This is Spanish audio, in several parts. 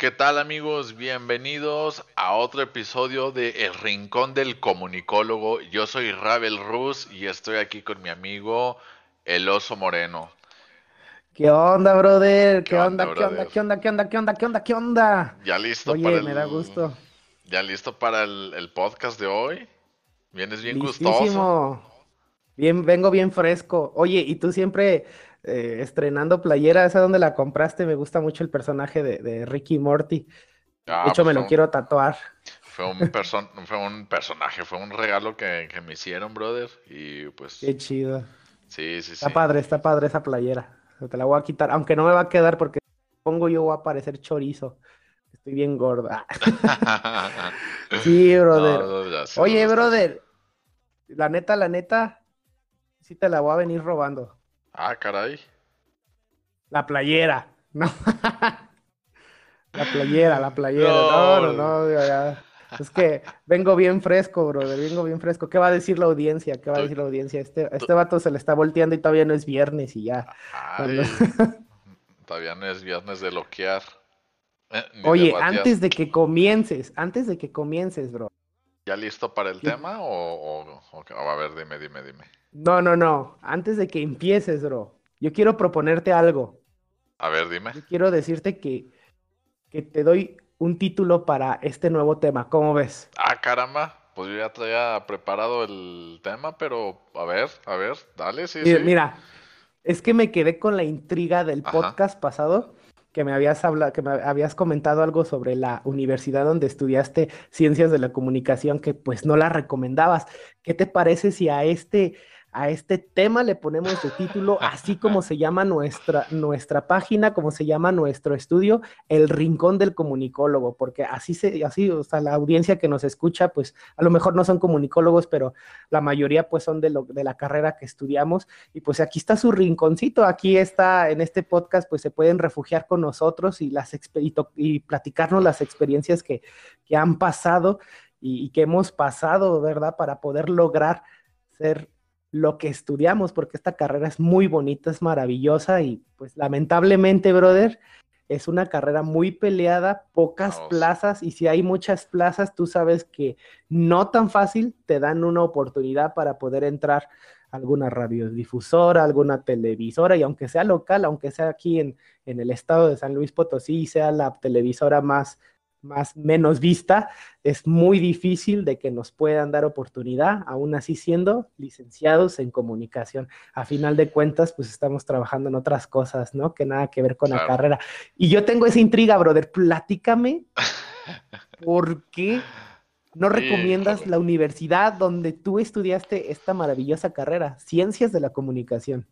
¿Qué tal amigos? Bienvenidos a otro episodio de El Rincón del Comunicólogo. Yo soy Ravel Rus y estoy aquí con mi amigo El Oso Moreno. ¿Qué onda, brother? ¿Qué, onda, ¿Qué onda? ¿Qué onda? ¿Qué onda? ¿Qué onda? ¿Qué onda? ¿Qué onda? Ya listo Oye, para el... me da gusto. Ya listo para el, el podcast de hoy. Vienes bien gustoso. Bien, vengo bien fresco. Oye, y tú siempre eh, estrenando playera, ¿esa dónde la compraste? Me gusta mucho el personaje de, de Ricky Morty. Ah, de hecho, pues me lo un- quiero tatuar. Fue un, person- fue un personaje, fue un regalo que, que me hicieron, brother. Y pues, Qué chido. sí, sí, sí. Está padre, está padre esa playera. Te la voy a quitar, aunque no me va a quedar porque pongo yo voy a parecer chorizo. Estoy bien gorda. Sí, brother. No, no, Oye, brother, la neta, la neta, sí te la voy a venir robando. Ah, caray. La playera, no. La playera, la playera. No, no, no, ya. Es que vengo bien fresco, brother, vengo bien fresco. ¿Qué va a decir la audiencia? ¿Qué va a decir la audiencia? Este, este vato se le está volteando y todavía no es viernes y ya. Ay, todavía no es viernes de loquear. eh, de Oye, antes de que comiences, antes de que comiences, bro. ¿Ya listo para el tema? O, o- o- o- a ver, dime, dime, dime. No, no, no. Antes de que empieces, bro. Yo quiero proponerte algo. A ver, dime. Yo quiero decirte que, que te doy un título para este nuevo tema. ¿Cómo ves? Ah, caramba. Pues yo ya traía preparado el tema, pero a ver, a ver, dale, sí, Mira, sí. mira, es que me quedé con la intriga del Ajá. podcast pasado, que me habías hablado, que me habías comentado algo sobre la universidad donde estudiaste ciencias de la comunicación, que pues no la recomendabas. ¿Qué te parece si a este, a este tema le ponemos de título, así como se llama nuestra, nuestra página, como se llama nuestro estudio, El Rincón del Comunicólogo? Porque así se, así, o sea, la audiencia que nos escucha, pues a lo mejor no son comunicólogos, pero la mayoría pues son de, lo, de la carrera que estudiamos. Y pues aquí está su rinconcito, aquí está en este podcast, pues se pueden refugiar con nosotros y, las y, platicarnos las experiencias que, que han pasado y que hemos pasado, ¿verdad? Para poder lograr ser lo que estudiamos, porque esta carrera es muy bonita, es maravillosa y pues lamentablemente, brother, es una carrera muy peleada, pocas Vamos. plazas y si hay muchas plazas, tú sabes que no tan fácil te dan una oportunidad para poder entrar a alguna radiodifusora, alguna televisora y aunque sea local, aunque sea aquí en, en el estado de San Luis Potosí sea la televisora más, más menos vista, es muy difícil de que nos puedan dar oportunidad, aún así siendo licenciados en comunicación. A final de cuentas, pues estamos trabajando en otras cosas, ¿no? Que nada que ver con la carrera. Y yo tengo esa intriga, brother, platícame por qué no recomiendas la universidad donde tú estudiaste esta maravillosa carrera, Ciencias de la Comunicación.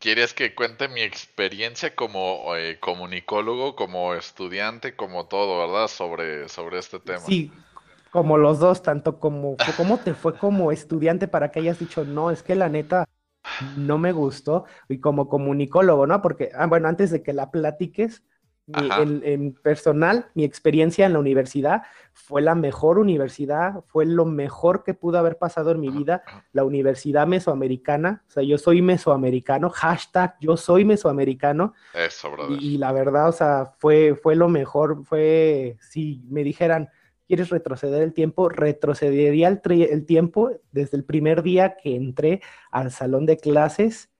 ¿Quieres que cuente mi experiencia como eh, comunicólogo, como estudiante, como todo, verdad? Sobre, sobre este tema. Sí, como los dos, tanto como cómo te fue como estudiante para que hayas dicho, no, es que la neta no me gustó, y como comunicólogo, ¿no? Porque, ah, bueno, antes de que la platiques, mi- en, en personal, mi experiencia en la universidad fue la mejor universidad, fue lo mejor que pudo haber pasado en mi vida, la universidad mesoamericana, o sea, yo soy mesoamericano, hashtag yo soy mesoamericano, Eso, brother. y, y la verdad, o sea, fue, fue lo mejor, fue, si me dijeran, ¿quieres retroceder el tiempo? Retrocedería el, tri- el tiempo desde el primer día que entré al salón de clases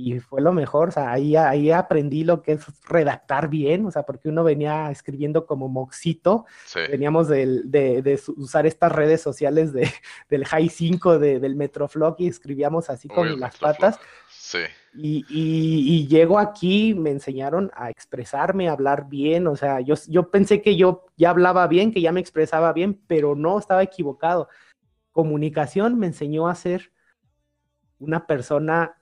y fue lo mejor, o sea, ahí, ahí aprendí lo que es redactar bien, o sea, porque uno venía escribiendo como moxito, Sí. veníamos de, de su- usar estas redes sociales de, del High 5, de- del Metroflog y escribíamos así con Uy, las Metroflog. patas. Sí. Y, y, y llego aquí, me enseñaron a expresarme, a hablar bien, o sea, yo, yo pensé que yo ya hablaba bien, que ya me expresaba bien, pero no, estaba equivocado. Comunicación me enseñó a ser una persona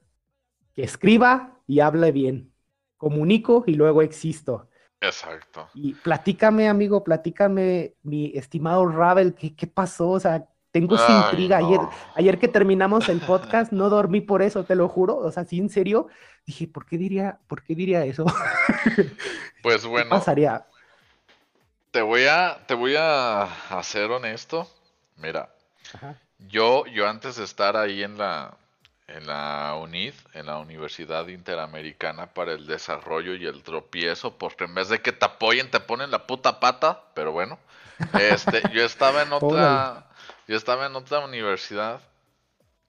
que escriba y hable bien. Comunico y luego existo. Exacto. Y platícame, amigo, platícame, mi estimado Ravel, ¿qué, qué pasó? O sea, tengo esa intriga. Ayer, no. ayer que terminamos el podcast, no dormí por eso, te lo juro. O sea, sí, en serio, dije, ¿por qué diría, por qué diría eso? Pues ¿Qué bueno, pasaría? te voy a, te voy a, a ser honesto. Mira, Ajá. yo, yo antes de estar ahí en la, en la UNID, en la Universidad Interamericana para el Desarrollo y el Tropiezo, porque en vez de que te apoyen te ponen la puta pata, pero bueno, este, yo estaba en otra, yo estaba en otra universidad,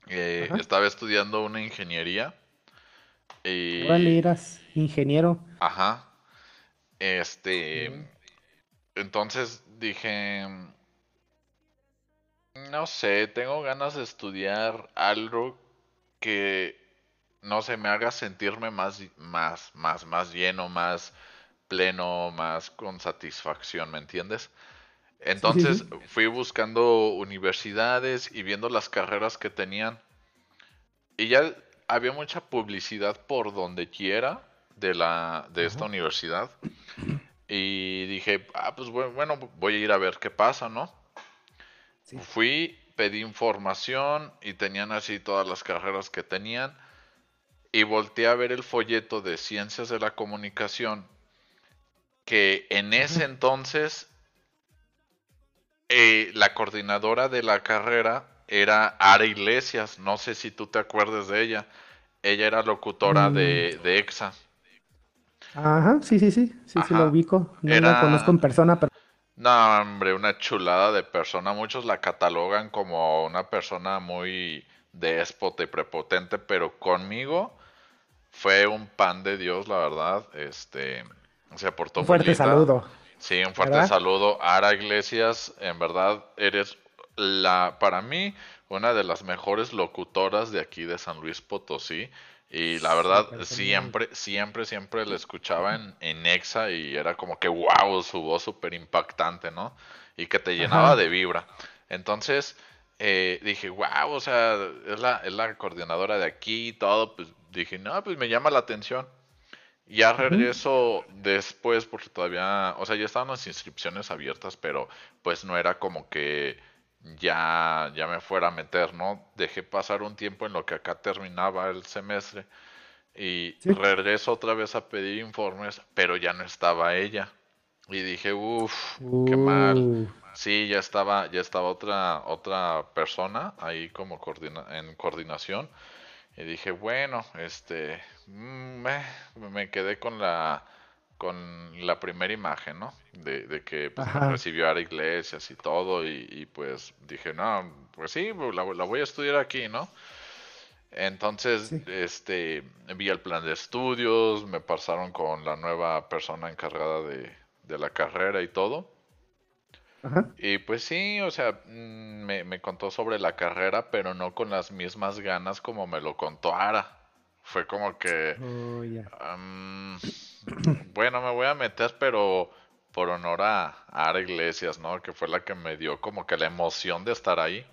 eh, estaba estudiando una ingeniería. Y... eras ingeniero. Ajá. Este, entonces dije, no sé, tengo ganas de estudiar algo que no se me haga sentirme más, más, más, más lleno, más pleno, más con satisfacción, ¿me entiendes? Entonces fui buscando universidades y viendo las carreras que tenían. Y ya había mucha publicidad por donde quiera de la de esta universidad. Y dije, ah, pues bueno, voy a ir a ver qué pasa, ¿no? Fui pedí información y tenían así todas las carreras que tenían. Y volteé a ver el folleto de ciencias de la comunicación que en ese entonces eh, la coordinadora de la carrera era Ara Iglesias, no sé si tú te acuerdas de ella, ella era locutora de, mm. de EXA. Ajá, sí, sí, sí, sí, sí, lo ubico, no la conozco en persona, pero no, hombre, una chulada de persona. Muchos la catalogan como una persona muy déspota y prepotente, pero conmigo fue un pan de Dios, la verdad. Este, se aportó un fuerte saludo. Sí, un fuerte saludo. Ara Iglesias, en verdad, eres la, para mí, una de las mejores locutoras de aquí de San Luis Potosí. Y la verdad, siempre, siempre, siempre la escuchaba en, en Exa y era como que wow, su voz súper impactante, ¿no? Y que te llenaba de vibra. Entonces, eh, dije, wow, o sea, es la, es la coordinadora de aquí y todo. Pues dije, no, pues me llama la atención. Ya regreso después porque todavía, o sea, ya estaban las inscripciones abiertas, pero pues no era como que ya, ya me fuera a meter, ¿no? Dejé pasar un tiempo en lo que acá terminaba el semestre y regreso otra vez a pedir informes, pero ya no estaba ella. Y dije, uff, qué mal. Uh. Sí, ya estaba, ya estaba otra, otra persona ahí como coordina en coordinación. Y dije, bueno, este, mm, me quedé con la, con la primera imagen, ¿no? De, que pues, recibió a Iglesias y todo, y, pues dije, no, pues sí, pues, la, voy a estudiar aquí, ¿no? Entonces, este, vi el plan de estudios, me pasaron con la nueva persona encargada de, la carrera y todo. Y pues sí, o sea, mm, me, me, contó sobre la carrera, pero no con las mismas ganas como me lo contó Ara. Fue como que... Oh, bueno, me voy a meter, pero por honor a, Ara Iglesias, ¿no? Que fue la que me dio como que la emoción de estar ahí.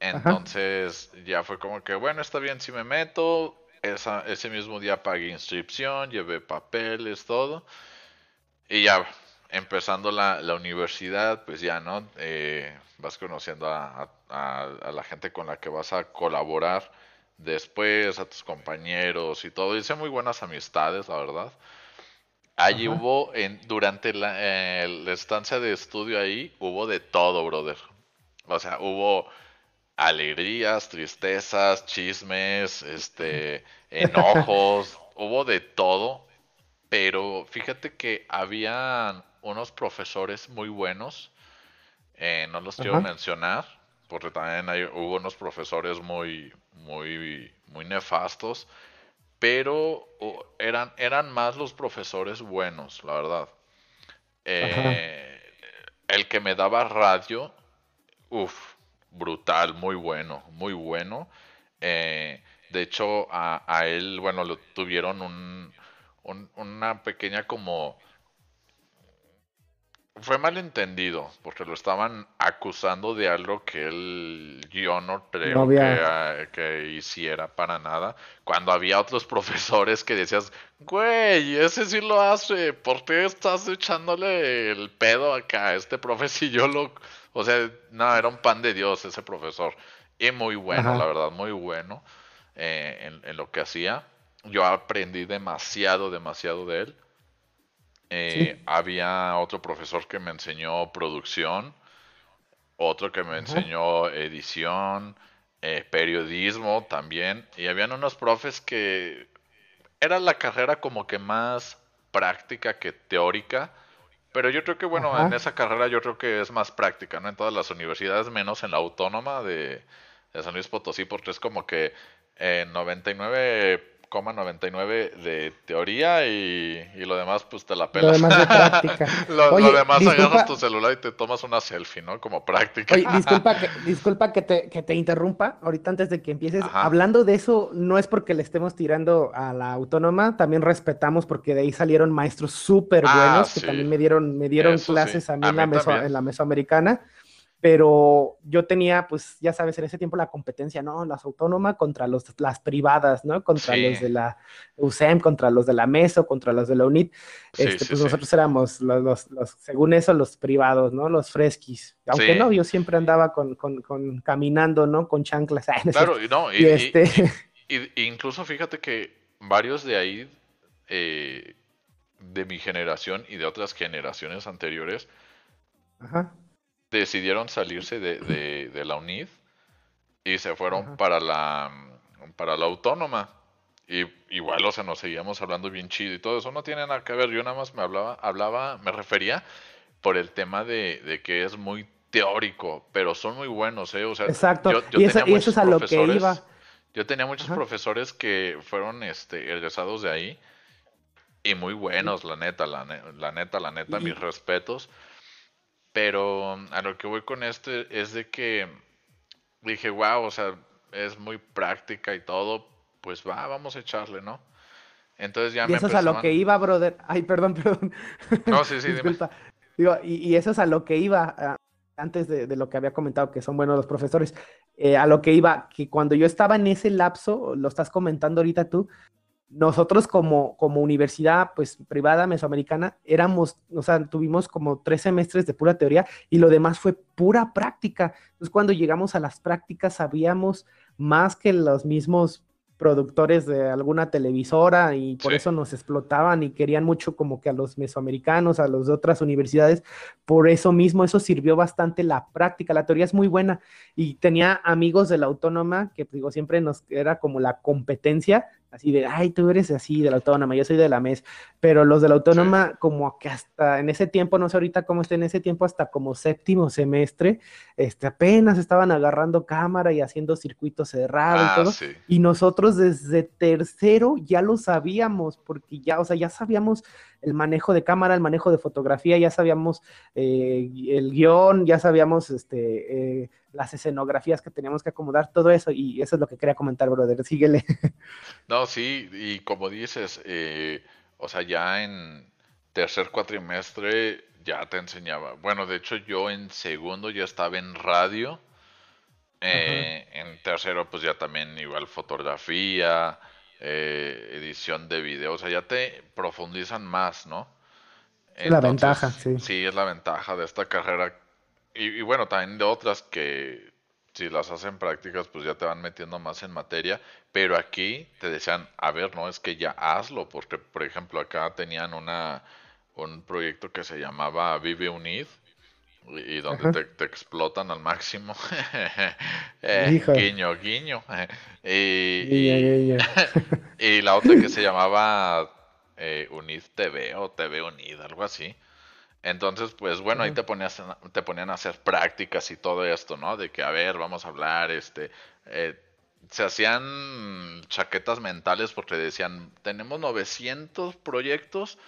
Entonces ya fue como que, bueno, está bien si me meto. Esa, ese mismo día pagué inscripción, llevé papeles, todo. Y ya, empezando la, la universidad, pues ya, ¿no? Eh, vas conociendo a, a, la gente con la que vas a colaborar después, a tus compañeros y todo. Hice muy buenas amistades, la verdad. Allí hubo, en, durante la, la, estancia de estudio ahí, hubo de todo, brother. O sea, hubo alegrías, tristezas, chismes, este, enojos, hubo de todo. Pero fíjate que había unos profesores muy buenos, eh, no los quiero mencionar, porque también hay, hubo unos profesores muy, muy, muy nefastos pero eran, eran más los profesores buenos, la verdad. Eh, el que me daba radio, uff, brutal, muy bueno, muy bueno. Eh, de hecho, a, a, él, bueno, lo tuvieron un, una pequeña como fue malentendido, porque lo estaban acusando de algo que él, yo no creo que, que, hiciera para nada. Cuando había otros profesores que decías, güey, ese sí lo hace, ¿por qué estás echándole el pedo acá a este profesor? Y yo lo, o sea, no, era un pan de Dios ese profesor. Y muy bueno, la verdad, muy bueno eh, en, en lo que hacía. Yo aprendí demasiado, demasiado de él. Eh, había otro profesor que me enseñó producción, otro que me enseñó edición, eh, periodismo también, y habían unos profes que era la carrera como que más práctica que teórica, pero yo creo que bueno, en esa carrera yo creo que es más práctica, ¿no? En todas las universidades, menos en la autónoma de, de San Luis Potosí, porque es como que en 99 99 de teoría y, lo demás pues te la pelas. Lo demás de práctica. lo, demás agarras tu celular y te tomas una selfie, ¿no? Como práctica. Oye, disculpa que, disculpa que, te, que te interrumpa ahorita antes de que empieces. Hablando de eso, no es porque le estemos tirando a la autónoma, también respetamos porque de ahí salieron maestros súper ah, buenos que también me dieron, me dieron clases a mí, en, la en la mesoamericana pero yo tenía, pues, ya sabes, en ese tiempo la competencia, ¿no? Las autónomas contra los, las privadas, ¿no? Contra los de la USEM, contra los de la MESO, contra los de la UNIT. este, pues nosotros éramos los, los, según eso, los privados, ¿no? Los fresquis. Aunque no, yo siempre andaba con, con, con caminando, ¿no? Con chanclas. claro, y no, y, este... y, incluso fíjate que varios de ahí, eh, de mi generación y de otras generaciones anteriores, Ajá decidieron salirse de, de, la UNID y se fueron para la para la autónoma. Y igual, o sea, nos seguíamos hablando bien chido y todo eso no tiene nada que ver. Yo nada más me hablaba, hablaba, me refería por el tema de, que es muy teórico, pero son muy buenos, ¿eh? O sea, Exacto, y, eso, es a lo que iba. Yo tenía muchos profesores que fueron este, egresados de ahí y muy buenos, la neta, la, la neta, la neta, mis respetos. Pero a lo que voy con este es de que dije, wow, o sea, es muy práctica y todo, pues va, vamos a echarle, ¿no? Entonces ya y eso es a lo que iba, brother. Ay, perdón, perdón. No, sí, sí, Disculpa. Digo, y, eso es a lo que iba, ah, antes de, lo que había comentado, que son buenos los profesores, eh, a lo que iba, que cuando yo estaba en ese lapso, lo estás comentando ahorita tú, nosotros como, como universidad pues privada mesoamericana éramos, o sea, tuvimos como tres semestres de pura teoría y lo demás fue pura práctica. Entonces cuando llegamos a las prácticas sabíamos más que los mismos productores de alguna televisora y por eso nos explotaban y querían mucho como que a los mesoamericanos, a los de otras universidades. Por eso mismo, eso sirvió bastante la práctica. La teoría es muy buena y tenía amigos de la autónoma que digo, siempre nos era como la competencia así de, ay, tú eres así de la autónoma, yo soy de la MES, pero los de la autónoma como que hasta en ese tiempo, no sé ahorita cómo está en ese tiempo, hasta como séptimo semestre, este, apenas estaban agarrando cámara y haciendo circuitos cerrados y ah, todo, y nosotros desde tercero ya lo sabíamos, porque ya, o sea, ya sabíamos el manejo de cámara, el manejo de fotografía, ya sabíamos eh, el guion, ya sabíamos este, eh, las escenografías que teníamos que acomodar, todo eso, y eso es lo que quería comentar, brother, síguele. No, sí, y como dices, eh, o sea, ya en tercer cuatrimestre ya te enseñaba, bueno, de hecho yo en segundo ya estaba en radio, en tercero pues ya también igual fotografía, eh, edición de video, o sea, ya te profundizan más, ¿no? Es la ventaja, sí. Sí, es la ventaja de esta carrera. Y, bueno, también de otras que si las hacen prácticas, pues ya te van metiendo más en materia. Pero aquí te decían, a ver, no, es que ya hazlo, porque por ejemplo acá tenían una, un proyecto que se llamaba Vive Unid, y donde te, explotan al máximo. eh, guiño, guiño. y, y, la otra que se llamaba eh, Unid TV o TV Unid, algo así. Entonces, pues bueno, ahí te, ponías, te ponían a hacer prácticas y todo esto, ¿no? De que, a ver, vamos a hablar, este... Eh, se hacían chaquetas mentales porque decían, tenemos 900 proyectos,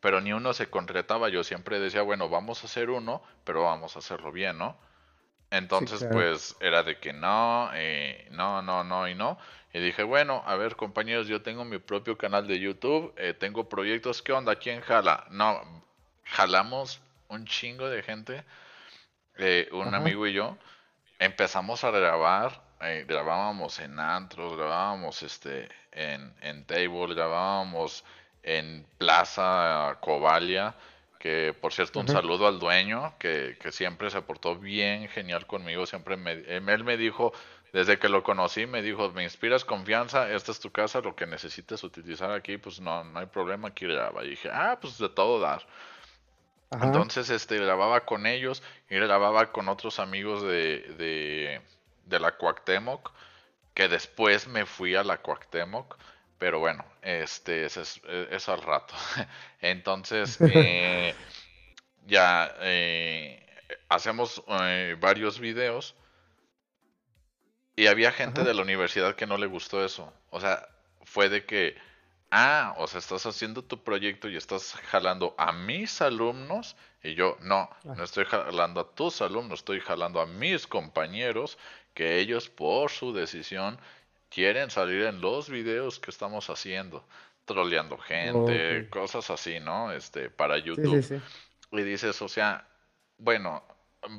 pero ni uno se concretaba. Yo siempre decía, bueno, vamos a hacer uno, pero vamos a hacerlo bien, ¿no? Entonces, pues era de que no, eh, no, no, no y no. Y dije, bueno, a ver, compañeros, yo tengo mi propio canal de YouTube, eh, tengo proyectos, ¿qué onda? ¿Quién jala? No, jalamos un chingo de gente, eh, un amigo y yo, empezamos a grabar, grabábamos en antros, grabábamos este, en, en table, grabábamos en Plaza Covalia, que por cierto un saludo al dueño, que, siempre se portó bien, genial conmigo, siempre me, él me dijo, desde que lo conocí, me dijo, me inspiras confianza, esta es tu casa, lo que necesites utilizar aquí, pues no, no hay problema, aquí graba. Y dije, ah, pues de todo dar. Entonces, este, grababa con ellos y grababa con otros amigos de, de la Cuauhtémoc, que después me fui a la Cuauhtémoc, pero bueno, este es, es, al rato. Entonces, eh, ya eh, hacemos eh, varios videos y había gente de la universidad que no le gustó eso. O sea, fue de que, ah, o sea, estás haciendo tu proyecto y estás jalando a mis alumnos. Y yo, no, no estoy jalando a tus alumnos, estoy jalando a mis compañeros que ellos por su decisión quieren salir en los videos que estamos haciendo, troleando gente, cosas así, ¿no? Este, para YouTube. Y dices, o sea, bueno,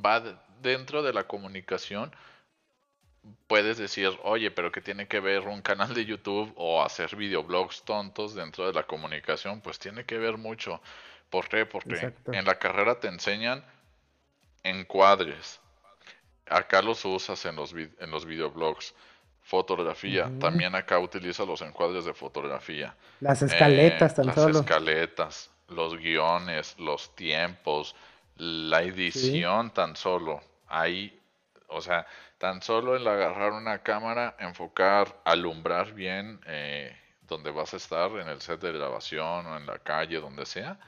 va dentro de la comunicación, puedes decir, oye, pero que tiene que ver un canal de YouTube o hacer videoblogs tontos dentro de la comunicación? Pues tiene que ver mucho. ¿Por qué? Porque en la carrera te enseñan encuadres. Acá los usas en los, en los videoblogs. Fotografía. También acá utiliza los encuadres de fotografía. Las escaletas, eh, Las escaletas, los guiones, los tiempos, la edición tan solo. Ahí, o sea, tan solo el agarrar una cámara, enfocar, alumbrar bien eh, donde vas a estar, en el set de grabación o en la calle, donde sea.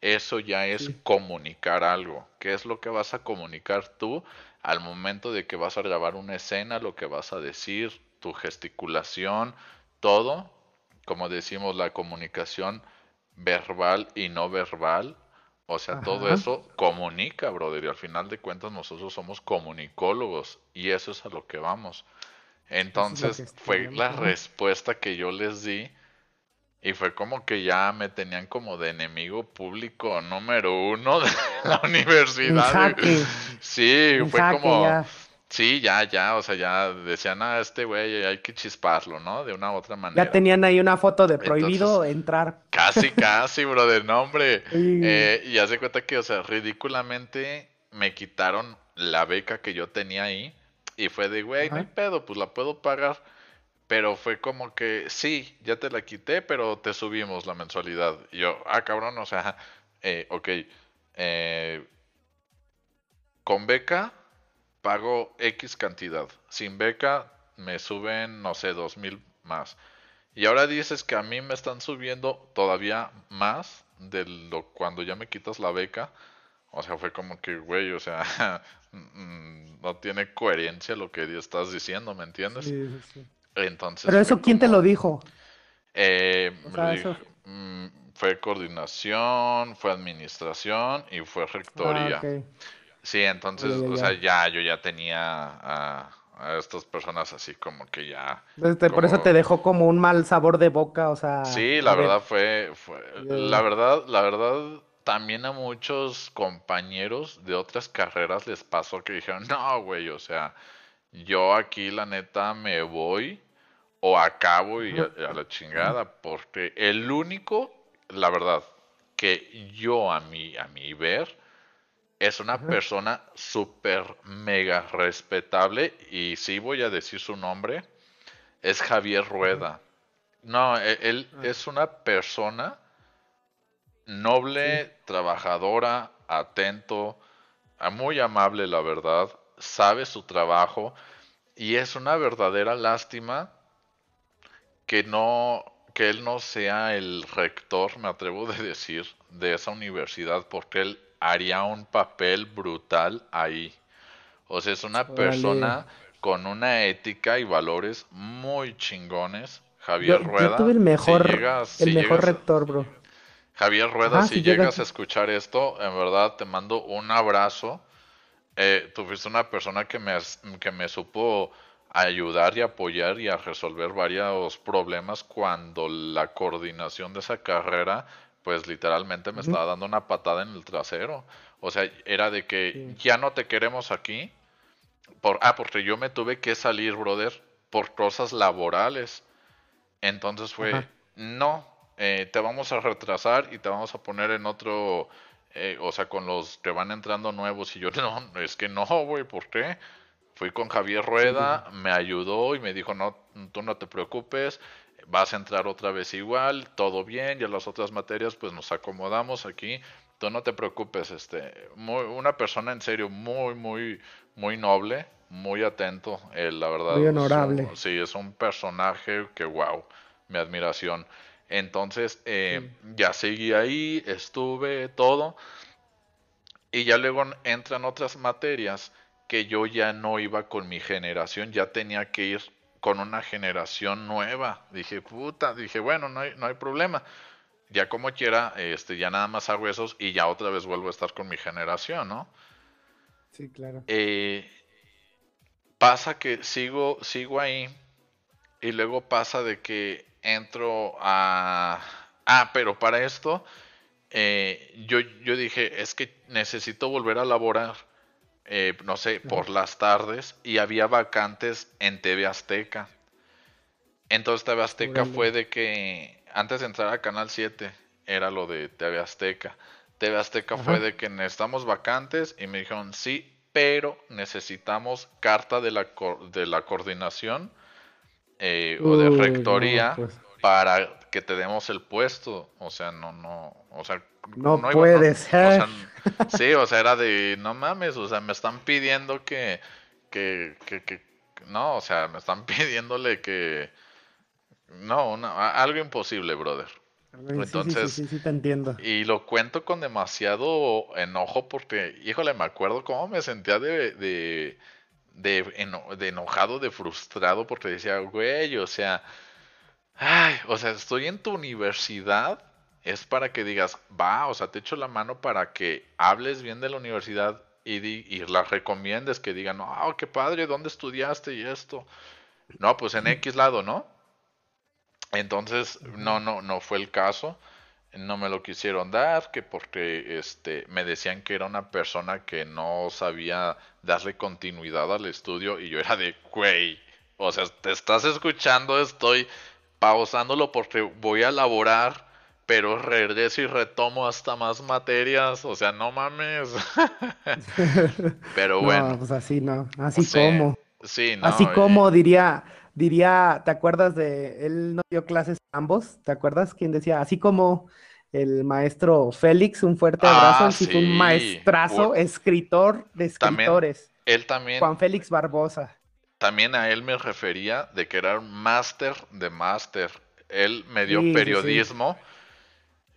Eso ya es comunicar algo. ¿Qué es lo que vas a comunicar tú al momento de que vas a grabar una escena, lo que vas a decir, tu gesticulación, todo, como decimos, la comunicación verbal y no verbal, o sea, todo eso comunica, brother, y al final de cuentas nosotros somos comunicólogos y eso es a lo que vamos. Entonces fue la respuesta que yo les di y fue como que ya me tenían como de enemigo público número uno de la universidad. Sí, fue como... Sí, ya, ya, o sea, ya decían, ah, este güey hay que chisparlo, ¿no? De una u otra manera. Ya tenían ahí una foto de prohibido entrar. Casi, casi, bro, de nombre. Eh, y hace cuenta que, o sea, ridículamente me quitaron la beca que yo tenía ahí. Y fue de, güey, no hay pedo, pues la puedo pagar. Pero fue como que, sí, ya te la quité, pero te subimos la mensualidad. Y yo, ah, cabrón, o sea, eh, ok. Eh, con beca pago X cantidad. Sin beca me suben, no sé, dos mil más. Y ahora dices que a mí me están subiendo todavía más de lo cuando ya me quitas la beca. O sea, fue como que, güey, o sea, mm, no tiene coherencia lo que estás diciendo, ¿me entiendes? Sí, sí, Entonces. Pero eso, ¿quién te lo dijo? Eh, mm, fue coordinación, fue administración y fue rectoría. Ah, Sí, entonces, o sea, ya yo ya tenía a, estas personas así como que ya... Por eso te dejó como un mal sabor de boca, o sea... Sí, la verdad fue, fue... La verdad, la verdad, también a muchos compañeros de otras carreras les pasó que dijeron, no, güey, o sea, yo aquí la neta me voy o acabo y a la chingada, porque el único, la verdad, que yo a mi, a mi ver es una persona súper mega respetable y sí voy a decir su nombre, es Javier Rueda. No, e, él, ah. es una persona noble, trabajadora, atento, muy amable la verdad, sabe su trabajo y es una verdadera lástima que no que él no sea el rector, me atrevo a decir, de esa universidad porque él haría un papel brutal ahí. O sea, es una persona con una ética y valores muy chingones. Javier Rueda. Yo tuve el mejor, el mejor rector, bro. Javier Rueda, si, llegas, a escuchar esto, en verdad te mando un abrazo. Eh, tú fuiste una persona que me, que me supo ayudar y apoyar y a resolver varios problemas cuando la coordinación de esa carrera pues literalmente me estaba dando una patada en el trasero. O sea, era de que ya no te queremos aquí. Por, ah, porque yo me tuve que salir, brother, por cosas laborales. Entonces fue, no, eh, te vamos a retrasar y te vamos a poner en otro, eh, o sea, con los que van entrando nuevos. Y yo, no, es que no, güey, ¿por qué? Fui con Javier Rueda, me ayudó y me dijo, no, tú no te preocupes, vas a entrar otra vez igual, todo bien, y las otras materias pues nos acomodamos aquí, tú no te preocupes, este, muy, una persona en serio muy, muy, muy noble, muy atento, él, la verdad. Muy honorable. sí, es un personaje que, wow, mi admiración. Entonces, eh, ya seguí ahí, estuve todo. Y ya luego entran otras materias que yo ya no iba con mi generación, ya tenía que ir con una generación nueva. Dije, puta, dije, bueno, no hay, no hay problema. Ya como quiera, este, ya nada más hago esos y ya otra vez vuelvo a estar con mi generación, ¿no? Sí, claro. Eh, pasa que sigo, sigo ahí y luego pasa de que entro a... Ah, pero para esto eh, yo, yo dije, es que necesito volver a laborar, eh, no sé, por las tardes y había vacantes en TV Azteca. Entonces TV Azteca fue de que antes de entrar a Canal 7 era lo de TV Azteca. TV Azteca fue de que necesitamos vacantes y me dijeron, sí, pero necesitamos carta de la, de la coordinación eh, o de rectoría pues. para que te demos el puesto. O sea, no, no, o sea, no, puede ser. sí, o sea, era de, no mames, o sea, me están pidiendo que, que, que, que no, o sea, me están pidiéndole que, no, algo imposible, brother. Entonces, sí, sí, te entiendo. Y lo cuento con demasiado enojo porque, híjole, me acuerdo cómo me sentía de, de, de, enojado, de frustrado, porque decía, güey, o sea, ay, o sea, estoy en tu universidad, es para que digas, va, o sea, te echo la mano para que hables bien de la universidad y, y la recomiendes, que digan, oh, qué padre, ¿dónde estudiaste y esto? No, pues en X lado, ¿no? Entonces, no, no, no fue el caso. No me lo quisieron dar, que porque este, me decían que era una persona que no sabía darle continuidad al estudio y yo era de, güey, o sea, te estás escuchando, estoy pausándolo porque voy a laborar, pero regreso y retomo hasta más materias, o sea, no mames. pero bueno. pues así no, así como. Sí, no, así como diría diría, ¿te acuerdas de, él no dio clases ambos? ¿Te acuerdas? Quien decía, así como el maestro Félix, un fuerte abrazo, ah, sí. un maestrazo, escritor de escritores. él también. Juan Félix Barbosa. También a él me refería de que era un máster de máster. Él me dio periodismo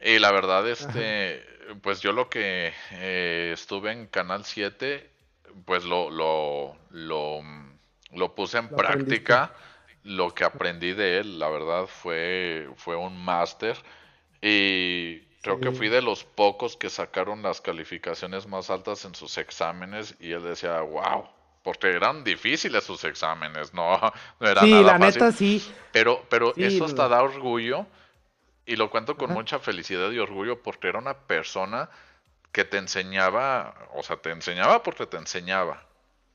y la verdad, este, pues yo lo que eh, estuve en Canal 7, pues lo, lo, lo, lo puse en práctica lo que aprendí de él, la verdad, fue, fue un máster. Y creo que fui de los pocos que sacaron las calificaciones más altas en sus exámenes. Y él decía, wow, porque eran difíciles sus exámenes, no, no era sí, la neta sí. Pero, pero eso hasta da orgullo. Y lo cuento con mucha felicidad y orgullo porque era una persona que te enseñaba, o sea, te enseñaba porque te enseñaba.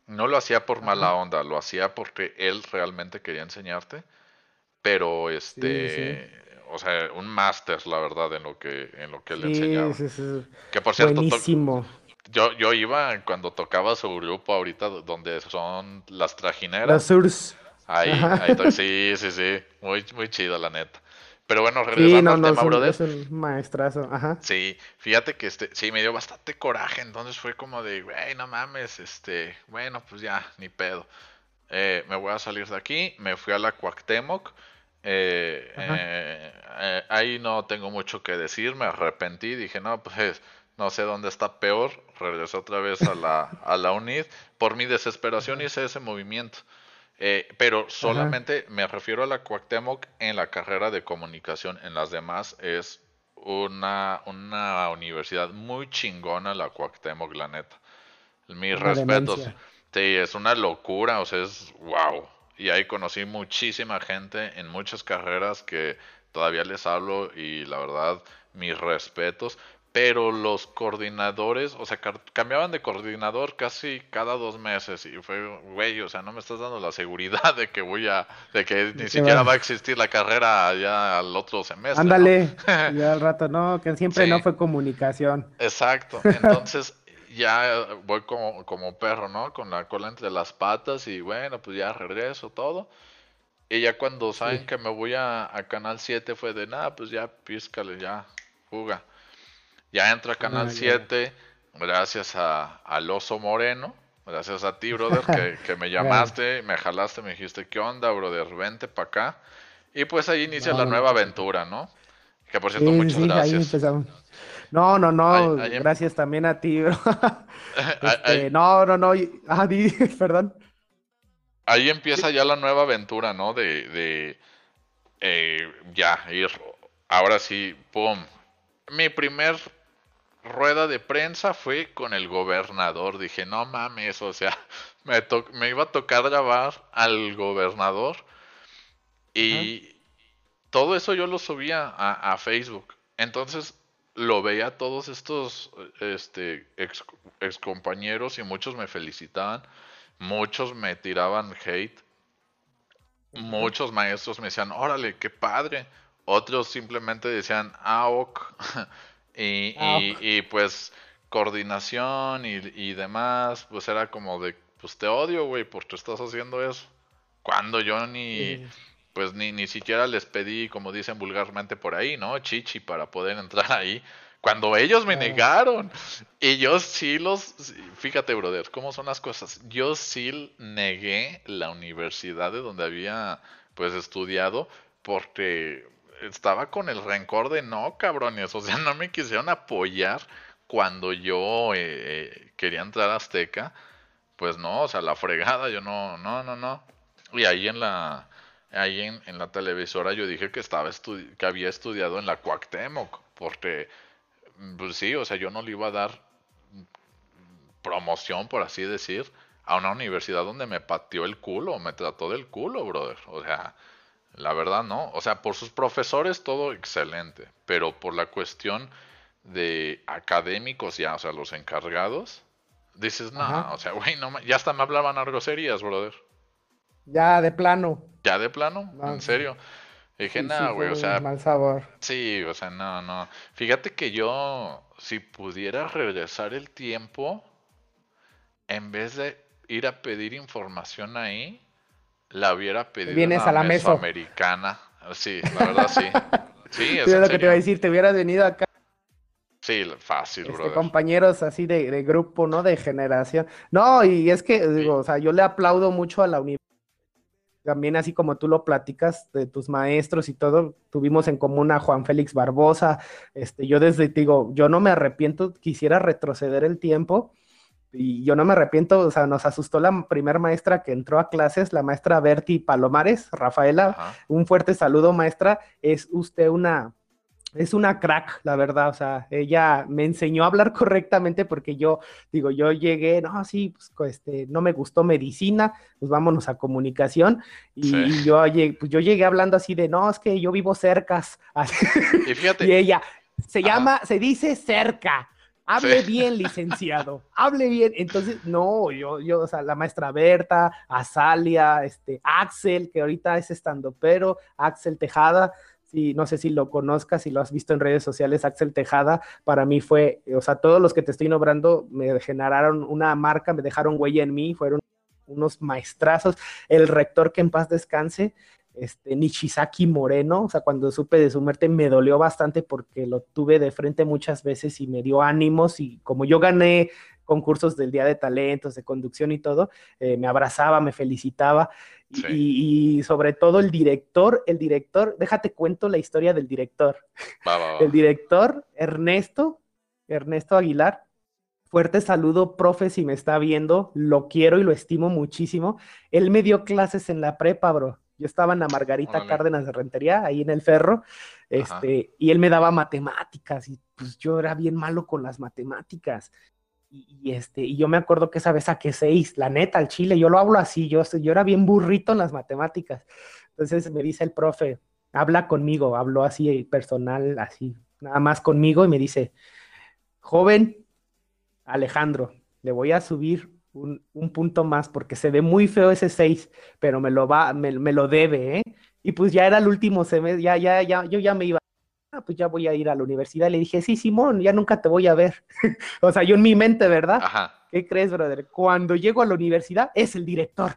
No lo hacía por mala onda, lo hacía porque él realmente quería enseñarte, pero este, o sea, un máster, la verdad, en lo que en lo que le enseñaba. Que por cierto, yo yo iba cuando tocaba su grupo ahorita donde son las trajineras. Las Surs. Ahí, ahí sí, sí, sí, muy muy chido la neta. Pero bueno, regresando al tema, brother. Es un maestrazo, ajá. Sí, fíjate que este, sí, me dio bastante coraje, entonces fue como de, güey, no mames, este, bueno, pues ya, ni pedo. Eh, me voy a salir de aquí, me fui a la Cuauhtémoc, eh, eh, ahí no tengo mucho que decir, me arrepentí, dije, no, pues no sé dónde está peor, regresé otra vez a la, a la UNID, por mi desesperación hice ese movimiento. Eh, pero solamente me refiero a la Cuauhtémoc en la carrera de comunicación. En las demás es una, una universidad muy chingona la Cuauhtémoc, la neta. Mis respetos. Sí, es una locura, o sea, es wow. Y ahí conocí muchísima gente en muchas carreras que todavía les hablo y la verdad, mis respetos pero los coordinadores, o sea, cambiaban de coordinador casi cada dos meses y fue, güey, o sea, no me estás dando la seguridad de que voy a, de que ni siquiera va a existir la carrera ya al otro semestre. Ándale, ya al rato, no, que siempre no fue comunicación. Exacto, entonces ya voy como, como perro, ¿no? Con la cola entre las patas y bueno, pues ya regreso todo. Y ya cuando saben que me voy a, a Canal 7 fue de nada, pues ya píscale, ya, fuga. Ya entra a Canal 7 gracias a, al Oso Moreno, Gracias a ti, brother, que, me llamaste, me jalaste, me dijiste, ¿qué onda, brother? Vente para acá. Y pues ahí inicia la nueva aventura, ¿no? Que por cierto, muchas gracias. no, no, no, em- gracias también a ti, bro. Este, no, no, no, ah, perdón. Ahí empieza ya la nueva aventura, ¿no? De, de eh, ya, ir, ahora sí, pum. Mi primer rueda de prensa fue con el gobernador. Dije, no mames, o sea, me, me iba a tocar grabar al gobernador. Y todo eso yo lo subía a, Facebook. Entonces lo veía todos estos este, ex, ex, compañeros y muchos me felicitaban. Muchos me tiraban hate. Muchos maestros me decían, órale, qué padre. Otros simplemente decían, ah, ok. Y, ah, y, pues coordinación y, y, demás, pues era como de, pues te odio, güey, porque estás haciendo eso. Cuando yo ni, pues ni, ni siquiera les pedí, como dicen vulgarmente por ahí, ¿no? Chichi para poder entrar ahí. Cuando ellos me negaron. Y yo sí los, fíjate, brother, cómo son las cosas. Yo sí negué la universidad de donde había, pues, estudiado, porque estaba con el rencor de no, cabrones, o sea, no me quisieron apoyar cuando yo eh, eh, quería entrar a Azteca, pues no, o sea, la fregada, yo no, no, no, no. Y ahí en la, ahí en, la televisora yo dije que estaba que había estudiado en la Cuauhtémoc, porque, pues sí, o sea, yo no le iba a dar promoción, por así decir, a una universidad donde me pateó el culo, me trató del culo, brother. O sea, la verdad no. O sea, por sus profesores todo excelente, pero por la cuestión de académicos ya, o sea, los encargados, dices, no, o sea, güey, no, ya hasta me hablaban groserías, brother. Ya de plano. Ya de plano, en serio. dije, no, güey, o sea. Mal sabor. Sí, o sea, no, no. Fíjate que yo, si pudiera regresar el tiempo, en vez de ir a pedir información ahí, la hubiera pedido Vienes a la mesa americana. Sí, la verdad sí. Sí, es lo que te iba a decir, te hubieras venido acá. Sí, fácil, este, Compañeros así de, grupo, ¿no? De generación. No, y es que, digo, o sea, yo le aplaudo mucho a la universidad. También así como tú lo platicas de tus maestros y todo, tuvimos en común a Juan Félix Barbosa. Este, yo desde, digo, yo no me arrepiento, quisiera retroceder el tiempo y yo no me arrepiento, o sea, nos asustó la primer maestra que entró a clases, la maestra Berti Palomares, Rafaela, un fuerte saludo maestra, es usted una, es una crack, la verdad, o sea, ella me enseñó a hablar correctamente porque yo, digo, yo llegué, no, sí, pues, este, no me gustó medicina, pues vámonos a comunicación, y, yo, pues, yo llegué hablando así de, no, es que yo vivo cercas, y, fíjate. y ella, se llama, se dice cerca, Hable bien, licenciado. Hable bien. Entonces, no, yo, yo, o sea, la maestra Berta, Azalia, este, Axel, que ahorita es estando pero, Axel Tejada, sí, no sé si lo conozcas, si lo has visto en redes sociales, Axel Tejada, para mí fue, o sea, todos los que te estoy nombrando me generaron una marca, me dejaron huella en mí, fueron unos maestrazos. El rector que en paz descanse, este, Nishizaki Moreno, o sea, cuando supe de su muerte me dolió bastante porque lo tuve de frente muchas veces y me dio ánimos y como yo gané concursos del Día de Talentos, de conducción y todo, eh, me abrazaba, me felicitaba y, sobre todo el director, el director, déjate cuento la historia del director. El director, Ernesto, Ernesto Aguilar, fuerte saludo, profe, si me está viendo, lo quiero y lo estimo muchísimo. Él me dio clases en la prepa, bro. Yo estaba en la Margarita Cárdenas de Rentería, ahí en el Ferro, este, y él me daba matemáticas, y pues yo era bien malo con las matemáticas. Y, este, y yo me acuerdo que esa vez saqué seis, la neta, al chile, yo lo hablo así, yo, yo era bien burrito en las matemáticas. Entonces me dice el profe, habla conmigo, habló así personal, así, nada más conmigo, y me dice, joven Alejandro, le voy a subir un, punto más porque se ve muy feo ese 6, pero me lo va, me, lo debe, ¿eh? Y pues ya era el último semestre, ya, ya, ya, yo ya me iba, ah, pues ya voy a ir a la universidad. Le dije, sí, Simón, ya nunca te voy a ver. o sea, yo en mi mente, ¿verdad? ¿Qué crees, brother? Cuando llego a la universidad, es el director.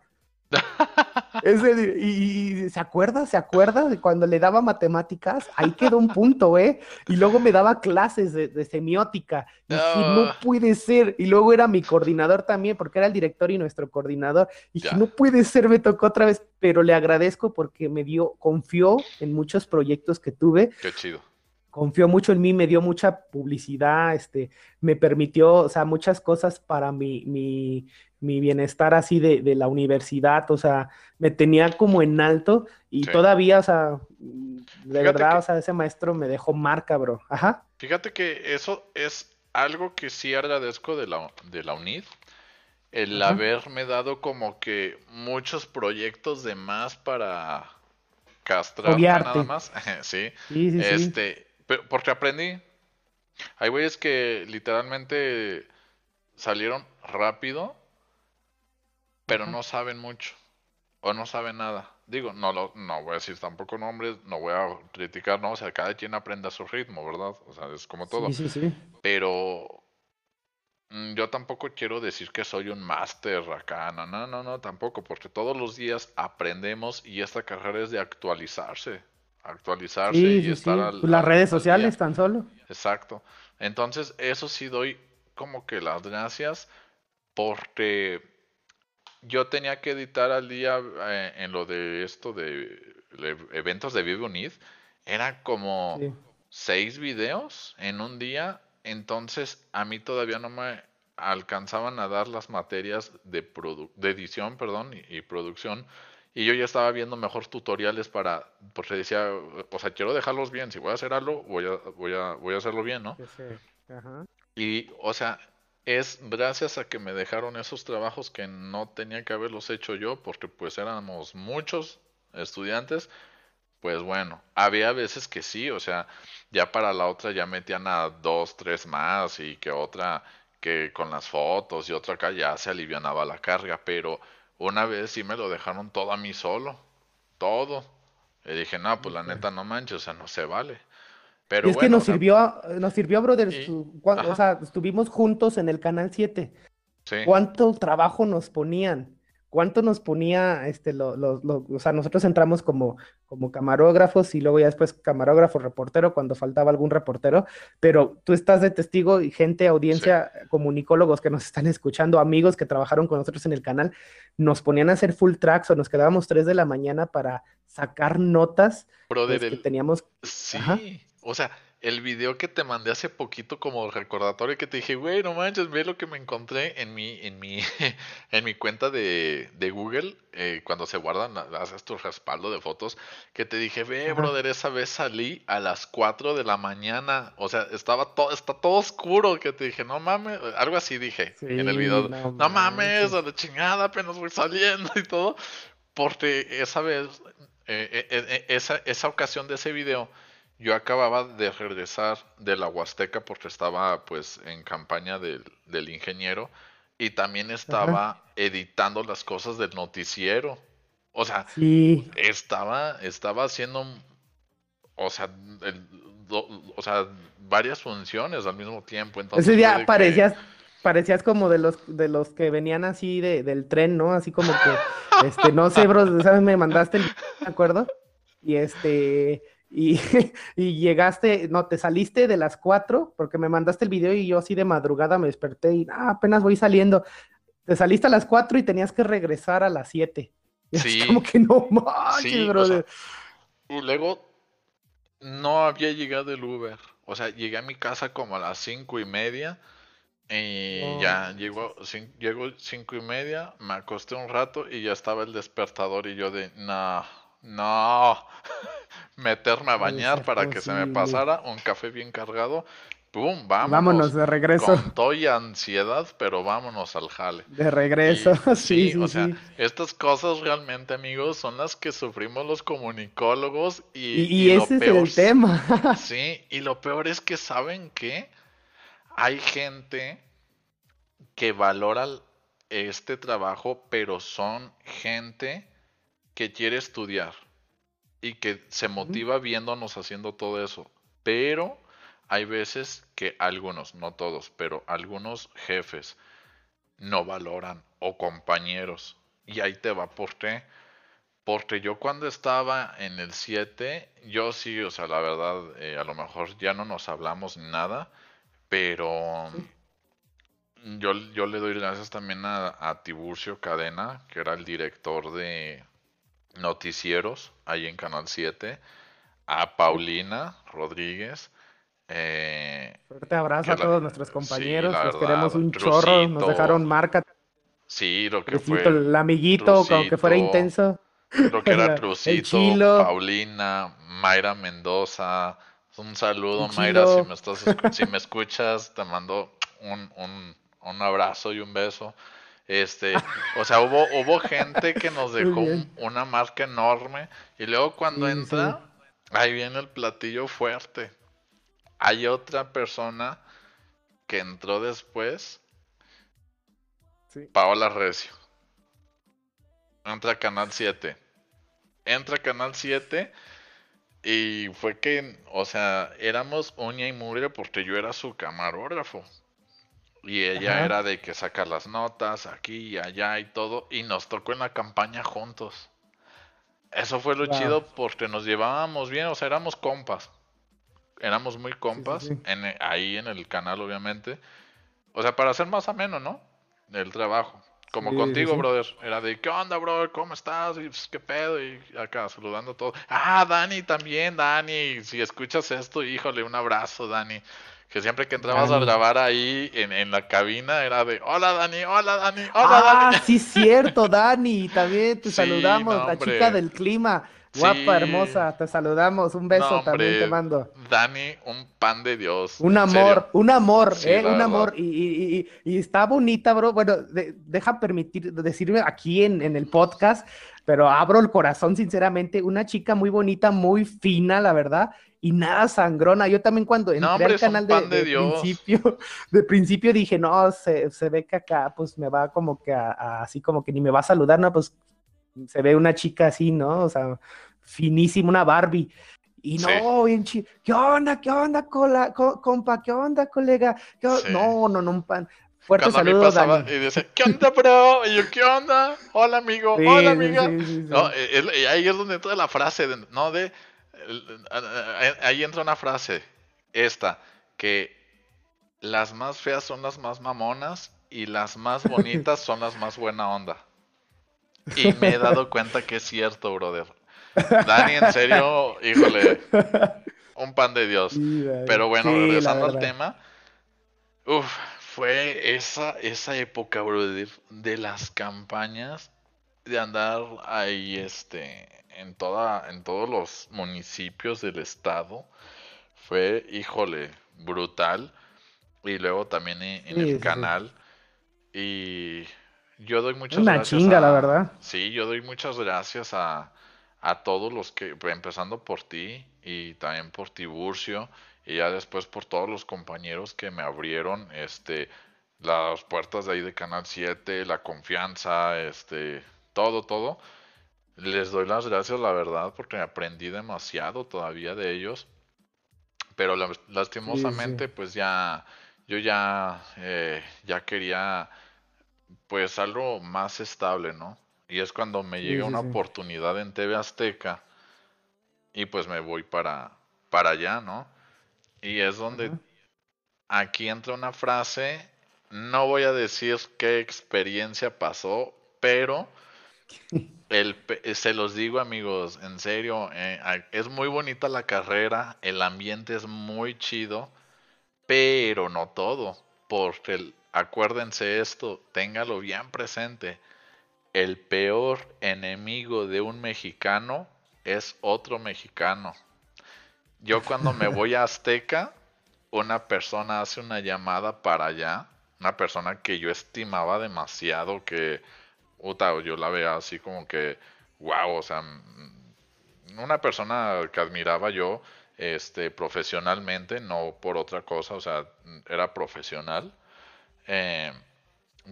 Y, se acuerda, se acuerda de cuando le daba matemáticas, ahí quedó un punto, ¿eh? Y luego me daba clases de, semiótica. Y no puede ser. Y luego era mi coordinador también, porque era el director y nuestro coordinador. Y dije, no puede ser, me tocó otra vez, pero le agradezco porque me dio, confió en muchos proyectos que tuve. Qué chido confió mucho en mí, me dio mucha publicidad, este, me permitió, o sea, muchas cosas para mi, mi, mi bienestar así de, de, la universidad, o sea, me tenía como en alto y todavía, o sea, de verdad, o sea, ese maestro me dejó marca, bro. Ajá. Fíjate que eso es algo que sí agradezco de la, de la UNID, el haberme dado como que muchos proyectos de más para castrar nada más. sí. sí, sí este, porque aprendí. Hay güeyes que literalmente salieron rápido, pero no saben mucho. O no saben nada. Digo, no, lo, no voy a decir tampoco nombres, no voy a criticar, no, o sea, cada quien aprende a su ritmo, ¿verdad? O sea, es como todo. Sí, sí, sí. Pero mm, yo tampoco quiero decir que soy un máster acá, no, no, no, no, tampoco, porque todos los días aprendemos y esta carrera es de actualizarse actualizarse y estar al, Las redes sociales tan solo. Exacto. Entonces, eso sí doy como que las gracias porque yo tenía que editar al día eh, en lo de esto de, eventos de Vive Unid. Era como seis videos en un día. Entonces, a mí todavía no me alcanzaban a dar las materias de, de edición perdón, y producción y yo ya estaba viendo mejor tutoriales para, porque decía, o sea, quiero dejarlos bien, si voy a hacer algo, voy a, voy a, voy a hacerlo bien, ¿no? Y, o sea, es gracias a que me dejaron esos trabajos que no tenía que haberlos hecho yo, porque pues éramos muchos estudiantes, pues bueno, había veces que sí, o sea, ya para la otra ya metían a dos, tres más y que otra que con las fotos y otra acá ya se alivianaba la carga, pero una vez sí me lo dejaron todo a mí solo. Todo. Y dije, no, pues la neta no manches, o sea, no se vale. Pero es que nos sirvió, nos sirvió, brother. o sea, estuvimos juntos en el canal 7. Sí. ¿Cuánto trabajo nos ponían? Cuánto nos ponía, este, lo, o sea, nosotros entramos como, como camarógrafos y luego ya después camarógrafo, reportero, cuando faltaba algún reportero, pero tú estás de testigo y gente, audiencia, comunicólogos que nos están escuchando, amigos que trabajaron con nosotros en el canal, nos ponían a hacer full tracks o nos quedábamos 3 de la mañana para sacar notas Brother, pues, que teníamos. Sí, o sea, el video que te mandé hace poquito como recordatorio que te dije, güey, no manches, ve lo que me encontré en mi, en mi, en mi cuenta de, de Google, eh, cuando se guardan, haces tu respaldo de fotos, que te dije, ve, brother, esa vez salí a las 4 de la mañana, o sea, estaba todo, está todo oscuro, que te dije, no mames, algo así dije en el video, no, mames, a la chingada, apenas voy saliendo y todo, porque esa vez, eh, eh, esa, esa ocasión de ese video, yo acababa de regresar de la Huasteca porque estaba pues en campaña del, del ingeniero y también estaba editando las cosas del noticiero. O sea, estaba, estaba haciendo, o sea, o sea, varias funciones al mismo tiempo. Entonces, Ese día parecías, parecías como de los, de los que venían así de, del tren, ¿no? Así como que, este, no sé, bro, ¿sabes? Me mandaste el, ¿de acuerdo? Y este, y, y, llegaste, no, te saliste de las cuatro, porque me mandaste el video y yo así de madrugada me desperté y ah, apenas voy saliendo. Te saliste a las cuatro y tenías que regresar a las siete. Sí. Es como que no manches, brother. y luego no había llegado el Uber. O sea, llegué a mi casa como a las cinco y media. Y ya llegó, llegó cinco y media, me acosté un rato y ya estaba el despertador y yo de, no, no, meterme a bañar para que se me pasara un café bien cargado. ¡Pum! Vámonos. Vámonos de regreso. Con ansiedad, pero vámonos al jale. De regreso, sí, sí, O sea, estas cosas realmente, amigos, son las que sufrimos los comunicólogos y, y, ese es el tema. sí, y lo peor es que saben que hay gente que valora este trabajo, pero son gente que quiere estudiar y que se motiva viéndonos haciendo todo eso. Pero hay veces que algunos, no todos, pero algunos jefes no valoran o compañeros Y ahí te va por qué. Porque yo cuando estaba en el 7, yo sí, o sea, la verdad, eh, a lo mejor ya no nos hablamos ni nada, pero yo, yo le doy gracias también a, a Tiburcio Cadena, que era el director de noticieros ahí en Canal 7, a Paulina Rodríguez. Eh, Fuerte abrazo a todos nuestros compañeros, los queremos un chorro, nos dejaron marca. Sí, lo que fue. El amiguito, aunque fuera intenso. Lo que era Crucito, Paulina, Mayra Mendoza. Un saludo, Mayra, si me, estás, si me escuchas, te mando un, un, un abrazo y un beso. Este, o sea, hubo, hubo gente que nos dejó una marca enorme. Y luego cuando entra, ahí viene el platillo fuerte. Hay otra persona que entró después. Paola Recio. Entra a Canal 7. Entra a Canal 7. Y fue que, o sea, éramos uña y mugre porque yo era su camarógrafo. Y ella era de que sacar las notas aquí y allá y todo. Y nos tocó en la campaña juntos. Eso fue lo chido porque nos llevábamos bien, o sea, éramos compas. Éramos muy compas, En, ahí en el canal obviamente. O sea, para hacer más ameno, ¿no? El trabajo. Como contigo, brother. Era de, ¿qué onda, brother? ¿Cómo estás? Y, pues, ¿Qué pedo? Y acá saludando a todos. Ah, Dani también, Dani. Si escuchas esto, híjole, un abrazo, Dani. Que siempre que entrabas a grabar ahí en, en, la cabina era de hola Dani, hola Dani, hola ah, Dani. sí cierto, Dani, también te saludamos, la chica del clima. Guapa, hermosa, te saludamos, un beso también te mando. Dani, un pan de Dios. Un amor, un amor, eh, un amor. Y, y, y, está bonita, bro. Bueno, deja permitir decirme aquí en, en, el podcast, pero abro el corazón, sinceramente. Una chica muy bonita, muy fina, la verdad y nada sangrona. Yo también cuando entré al canal de, principio, de principio dije, no, se, se, ve que acá pues me va como que así como que ni me va a saludar, no, pues se ve una chica así, ¿no? O sea, finísima, una Barbie. Y no, bien chido. ¿Qué onda? ¿Qué onda, cola, compa? ¿Qué onda, colega? No, no, no, un pan. Fuerte saludo, Dani. Y dice, ¿qué onda, bro? Y yo, ¿qué onda? Hola, amigo. Hola, amiga. no, eh, ahí es donde entra la frase, de, ¿no? De, ahí entra una frase, esta, que las más feas son las más mamonas y las más bonitas son las más buena onda. Y me he dado cuenta que es cierto, brother. Dani, en serio, híjole, un pan de Dios. Pero bueno, regresando al tema, fue esa, esa época, brother, de las campañas, de andar ahí, este, en, toda, en todos los municipios del estado fue, híjole, brutal. Y luego también en, el canal. Y yo doy muchas Una gracias. chinga, la verdad. Sí, yo doy muchas gracias a, a todos los que, empezando por ti y también por Tiburcio y ya después por todos los compañeros que me abrieron este las puertas de ahí de Canal 7, la confianza, este, todo, todo. Les doy las gracias, la verdad, porque aprendí demasiado todavía de ellos. Pero lastimosamente, pues ya, yo ya, eh, ya quería, pues algo más estable, ¿no? Y es cuando me llega una oportunidad en TV Azteca y pues me voy para, para allá, ¿no? Y es donde aquí entra una frase, no voy a decir qué experiencia pasó, pero el, se los digo amigos, en serio, eh, es muy bonita la carrera, el ambiente es muy chido, pero no todo, porque acuérdense esto, téngalo bien presente, el peor enemigo de un mexicano es otro mexicano. Yo cuando me voy a Azteca, una persona hace una llamada para allá, una persona que yo estimaba demasiado, que yo la veo así como que, wow, o sea, mm, una persona que admiraba yo este, profesionalmente, no por otra cosa, o sea, era profesional, eh,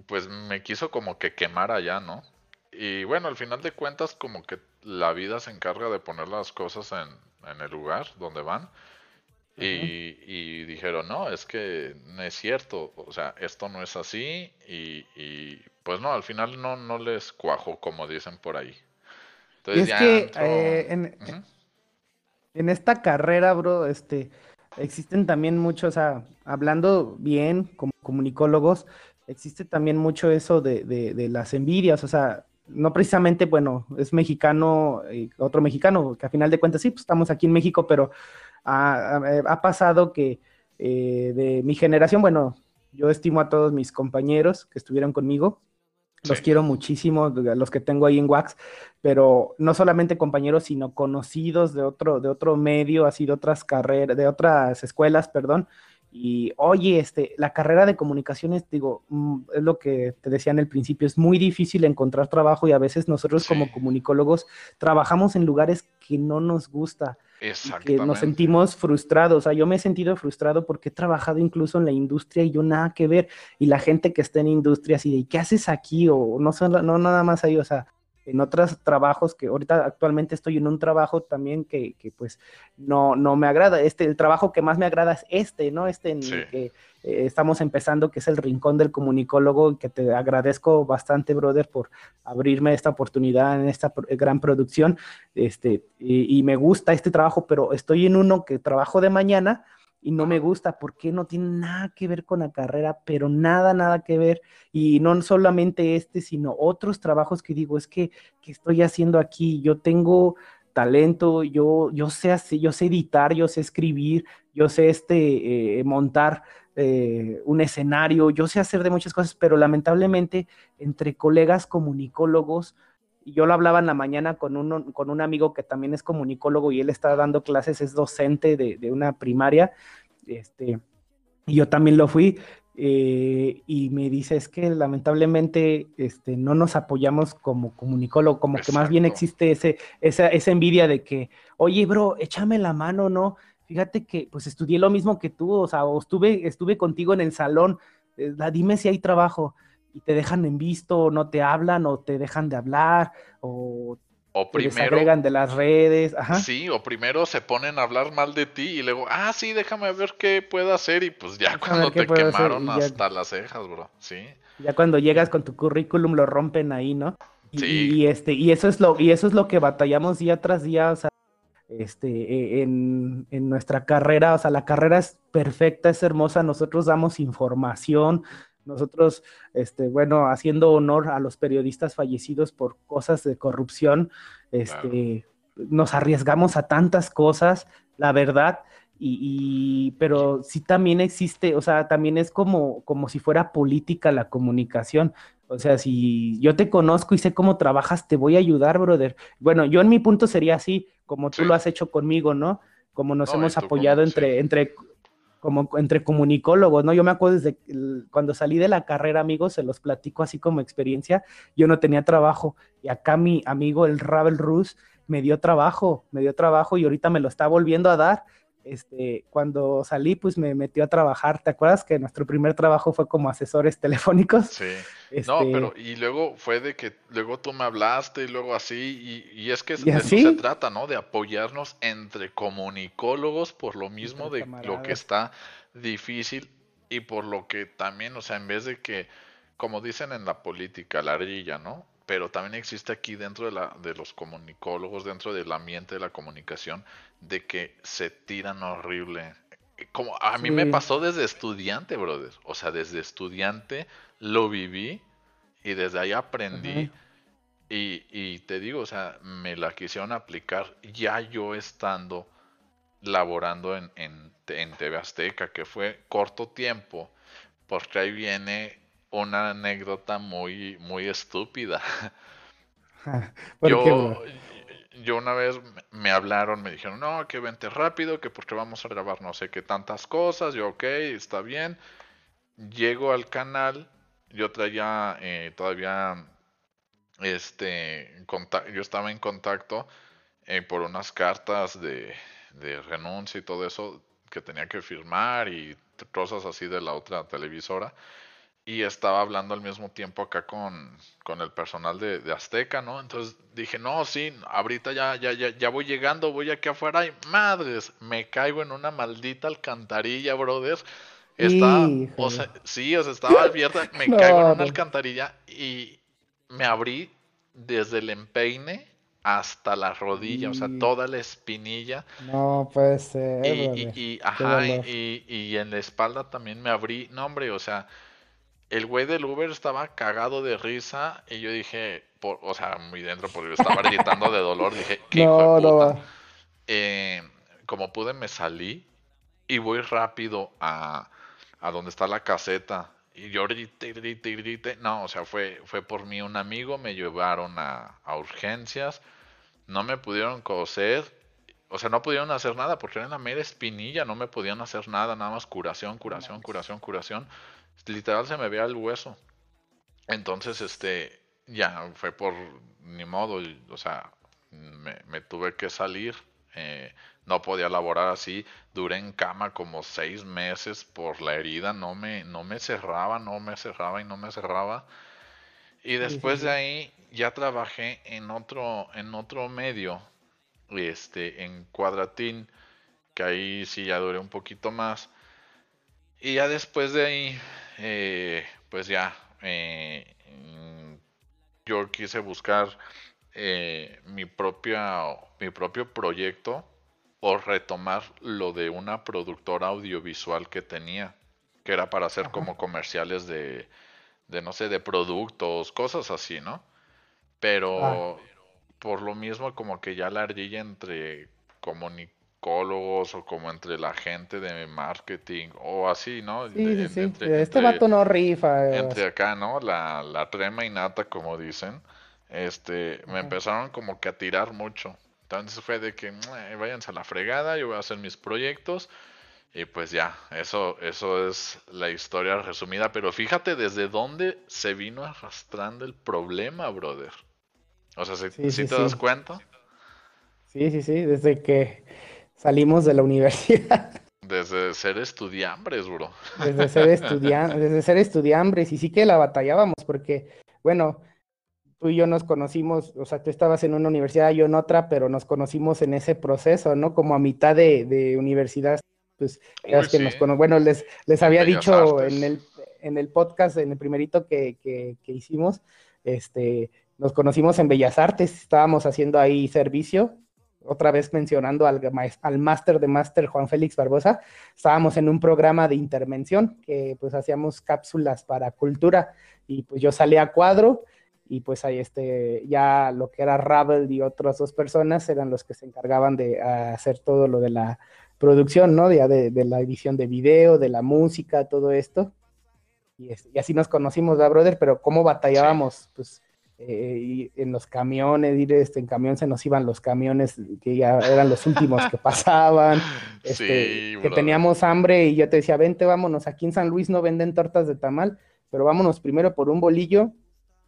pues me quiso como que quemar allá, ¿no? Y bueno, al final de cuentas, como que la vida se encarga de poner las cosas en el lugar donde van. Y, y, dije, dijeron, no, es que no es cierto, o sea, esto no es así y, y pues no, al final no, no les cuajo, como dicen por ahí. Entonces, es que eh, en, en, esta carrera, bro, este, existen también muchos, o sea, hablando bien como comunicólogos, existe también mucho eso de, de, las envidias, o sea, no precisamente, bueno, es mexicano, eh, otro mexicano, que a final de cuentas sí, pues estamos aquí en México, pero ha, pasado que eh, de mi generación, bueno, yo estimo a todos mis compañeros que estuvieron conmigo, los quiero muchísimo, los que tengo ahí en Wax, pero no solamente compañeros, sino conocidos de otro, de otro medio, así de otras carreras, de otras escuelas, perdón, y oye, este, la carrera de comunicaciones, digo, mm, es lo que te decía en el principio, es muy difícil encontrar trabajo y a veces nosotros como comunicólogos trabajamos en lugares que no nos gusta. Que nos sentimos frustrados. O sea, yo me he sentido frustrado porque he trabajado incluso en la industria y yo nada que ver. Y la gente que está en industrias y de ¿qué haces aquí? O no, no nada más ahí, o sea, en otros trabajos que ahorita actualmente estoy en un trabajo también que, que, pues no, no me agrada. Este, el trabajo que más me agrada es este, ¿no? Este en el que eh, estamos empezando, que es el Rincón del Comunicólogo, y que te agradezco bastante, brother, por abrirme esta oportunidad en esta gran producción. Este, y, y me gusta este trabajo, pero estoy en uno que trabajo de mañana y no me gusta porque no tiene nada que ver con la carrera, pero nada, nada que ver. Y no solamente este, sino otros trabajos que digo, es que, ¿qué estoy haciendo aquí? Yo tengo talento, yo, yo sé yo sé editar, yo sé escribir, yo sé este, eh, montar eh, un escenario, yo sé hacer de muchas cosas, pero lamentablemente entre colegas comunicólogos, yo lo hablaba en la mañana con, uno, con un amigo que también es comunicólogo y él está dando clases, es docente de, de una primaria, este, y yo también lo fui, eh, y me dice, es que lamentablemente este, no nos apoyamos como comunicólogo, como que más bien existe ese, esa, esa envidia de que, oye, bro, échame la mano, ¿no? Fíjate que pues estudié lo mismo que tú, o sea, o estuve, estuve contigo en el salón, eh, dime si hay trabajo y te dejan en visto, o no te hablan, o te dejan de hablar, o o primero. de las redes. Ajá. Sí, o primero se ponen a hablar mal de ti y luego, ah, sí, déjame ver qué puedo hacer. Y pues ya cuando te quemaron hasta las cejas, bro. Sí. Ya cuando llegas con tu currículum lo rompen ahí, ¿no? Y, sí. y, este, y eso es lo, y eso es lo que batallamos día tras día, o sea, este, e, en, en nuestra carrera, o sea, la carrera es perfecta, es hermosa, nosotros damos información, nosotros, este, bueno, haciendo honor a los periodistas fallecidos por cosas de corrupción, este, nos arriesgamos a tantas cosas, la verdad, y, pero sí también existe, o sea, también es como, como si fuera política la comunicación. O sea, si yo te conozco y sé cómo trabajas, te voy a ayudar, brother. Bueno, yo en mi punto sería así, como tú lo has hecho conmigo, ¿no? Como nos hemos apoyado entre, entre, como entre comunicólogos, ¿no? Yo me acuerdo desde cuando salí de la carrera, amigos, se los platico así como experiencia, yo no tenía trabajo y acá mi amigo, el Ravel Rus, me dio trabajo, me dio trabajo y ahorita me lo está volviendo a dar este, cuando salí, pues me metió a trabajar. ¿Te acuerdas que nuestro primer trabajo fue como asesores telefónicos? Sí. No, este pero y luego fue de que luego tú me hablaste y luego así, y, es que de eso se trata, ¿no? De apoyarnos entre comunicólogos por lo mismo de lo que está difícil y por lo que también, o sea, en vez de que, como dicen en la política, la ardilla, ¿no? Pero también existe aquí dentro de, la, de los comunicólogos, dentro del ambiente de la comunicación, de que se tiran horrible. Como a mí me pasó desde estudiante, brother. O sea, desde estudiante lo viví y desde ahí aprendí. y, y, te digo, o sea, me la quisieron aplicar ya yo estando laborando en, en, en TV Azteca, que fue corto tiempo, porque ahí viene una anécdota muy, muy estúpida. yo, yo una vez me hablaron, me dijeron, no, que vente rápido, que porque vamos a grabar no sé qué tantas cosas. Yo, ok, está bien. Llego al canal, yo traía eh, todavía, este, yo estaba en contacto eh, por unas cartas de, de renuncia y todo eso que tenía que firmar y cosas así de la otra televisora. Y estaba hablando al mismo tiempo acá con, con el personal de, de, Azteca, ¿no? Entonces dije, no, sí, ahorita ya, ya, ya, ya voy llegando, voy aquí afuera y madres, me caigo en una maldita alcantarilla, brother. Está, o sea, sí, o sea, estaba abierta, me caigo en una alcantarilla y me abrí desde el empeine hasta la rodilla, o sea, toda la espinilla. No puede ser. Y, y, ajá, y, y, en la espalda también me abrí. No, hombre, o sea, el güey del Uber estaba cagado de risa y yo dije, por, o sea, muy dentro porque estaba gritando de dolor, dije, ¿qué hijo de puta? Eh, como pude me salí y voy rápido a, a donde está la caseta y yo grité, grité, grité. No, o sea, fue, fue por mí un amigo, me llevaron a, a urgencias, no me pudieron coser, o sea, no pudieron hacer nada porque era la mera espinilla, no me podían hacer nada, nada más curación, curación, curación, curación literal se me veía el hueso. Entonces, este, ya fue por ni modo, o sea, me, tuve que salir. Eh, no podía laborar así. Duré en cama como seis meses por la herida. No me, no me cerraba, no me cerraba y no me cerraba. Y después de ahí ya trabajé en otro, en otro medio, este, en Cuadratín, que ahí sí ya duré un poquito más. Y ya después de ahí eh, pues ya, eh, yo quise buscar eh, mi, propia, mi propio proyecto o retomar lo de una productora audiovisual que tenía, que era para hacer como comerciales de, de, no sé, de productos, cosas así, ¿no? Pero ah. por lo mismo como que ya la ardilla entre comunicación o como entre la gente de marketing o así, ¿no? Sí, sí, sí. este vato no rifa. Eh, entre acá, ¿no? La, la trema y nata, como dicen. Este, me empezaron como que a tirar mucho. Entonces fue de que váyanse a la fregada, yo voy a hacer mis proyectos. Y pues ya, eso, eso es la historia resumida. Pero fíjate desde dónde se vino arrastrando el problema, brother. O sea, ¿sí, te das cuenta? Sí, sí, sí, desde que salimos de la universidad. Desde ser estudiambres, bro. Desde ser, estudiantes, desde ser estudiambres, y sí que la batallábamos, porque, bueno, tú y yo nos conocimos, o sea, tú estabas en una universidad, yo en otra, pero nos conocimos en ese proceso, ¿no? Como a mitad de, universidad, pues, que nos bueno, les, les había dicho en el, en el podcast, en el primerito que, que, que hicimos, este, nos conocimos en Bellas Artes, estábamos haciendo ahí servicio, otra vez mencionando al, al máster de máster Juan Félix Barbosa, estábamos en un programa de intervención que pues hacíamos cápsulas para cultura y pues yo salí a cuadro y pues ahí este, ya lo que era Ravel y otras dos personas eran los que se encargaban de hacer todo lo de la producción, ¿no? De, de, la edición de video, de la música, todo esto. Y, y así nos conocimos, ¿verdad, brother? Pero cómo batallábamos, pues eh, y en los camiones, ir este, en camión se nos iban los camiones que ya eran los últimos que pasaban, este, que teníamos hambre y yo te decía, vente, vámonos, aquí en San Luis no venden tortas de tamal, pero vámonos primero por un bolillo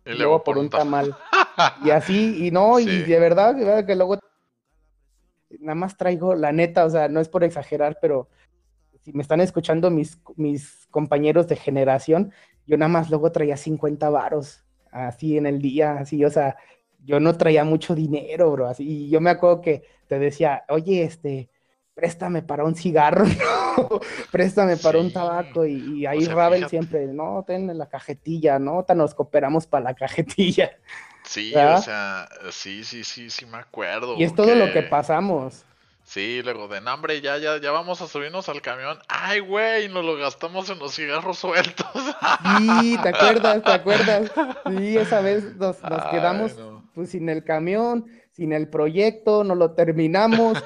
y, luego por un tamal. y así, y no, y de verdad, de verdad que luego nada más traigo, la neta, o sea, no es por exagerar, pero si me están escuchando mis, mis compañeros de generación, yo nada más luego traía 50 varos así en el día, así, o sea, yo no traía mucho dinero, bro, así, y yo me acuerdo que te decía, oye, este, préstame para un cigarro, ¿no? préstame para un tabaco, y, ahí Ravel siempre, no, ten la cajetilla, ¿no? nos cooperamos para la cajetilla. Sí, o sea, sí, sí, sí, sí me acuerdo. Y es todo lo que pasamos. Sí, luego de hambre, ya, ya, ya vamos a subirnos al camión. Ay, güey, nos lo gastamos en los cigarros sueltos. Sí, ¿te acuerdas? ¿Te acuerdas? Sí, esa vez nos, quedamos pues, sin el camión, sin el proyecto, no lo terminamos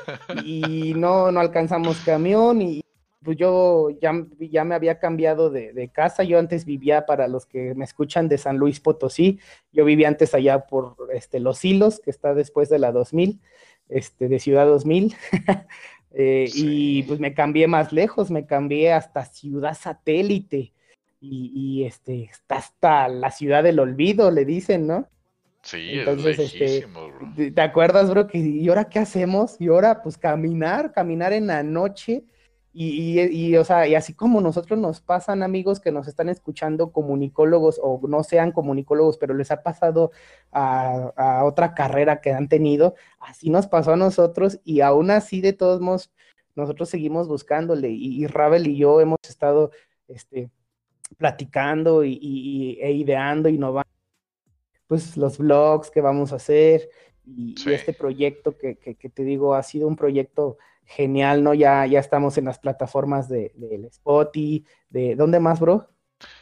y no, no alcanzamos camión y pues yo ya, ya me había cambiado de, de, casa. Yo antes vivía, para los que me escuchan, de San Luis Potosí. Yo vivía antes allá por este, Los Hilos, que está después de la 2000 este, de Ciudad 2000. Eh, y pues me cambié más lejos, me cambié hasta Ciudad Satélite. Y, este, está hasta la ciudad del olvido, le dicen, ¿no? Sí, Entonces, este, ¿te acuerdas, bro? Que, ¿Y ahora qué hacemos? Y ahora, pues caminar, caminar en la noche Y, y, o sea, y así como nosotros nos pasan amigos que nos están escuchando, comunicólogos o no sean comunicólogos, pero les ha pasado a, otra carrera que han tenido, así nos pasó a nosotros y aún así de todos modos nosotros seguimos buscándole y, y Ravel y yo hemos estado este, platicando y, e ideando, innovando, pues los blogs que vamos a hacer y, este proyecto que, que, que te digo ha sido un proyecto genial, ¿no? Ya, ya estamos en las plataformas de, Spotify, de ¿dónde más, bro?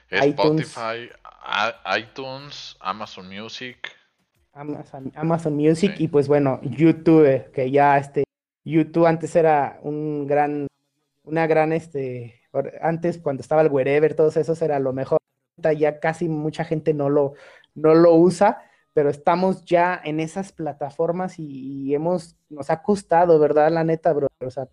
Spotify, iTunes, Amazon Music. Amazon, Music y pues bueno, YouTube, que ya este, YouTube antes era un gran, una gran, este, antes cuando estaba el wherever, todos esos era lo mejor. Ya casi mucha gente no lo, no lo usa, pero estamos ya en esas plataformas y, hemos, nos ha costado, ¿verdad? La neta, bro. O sea,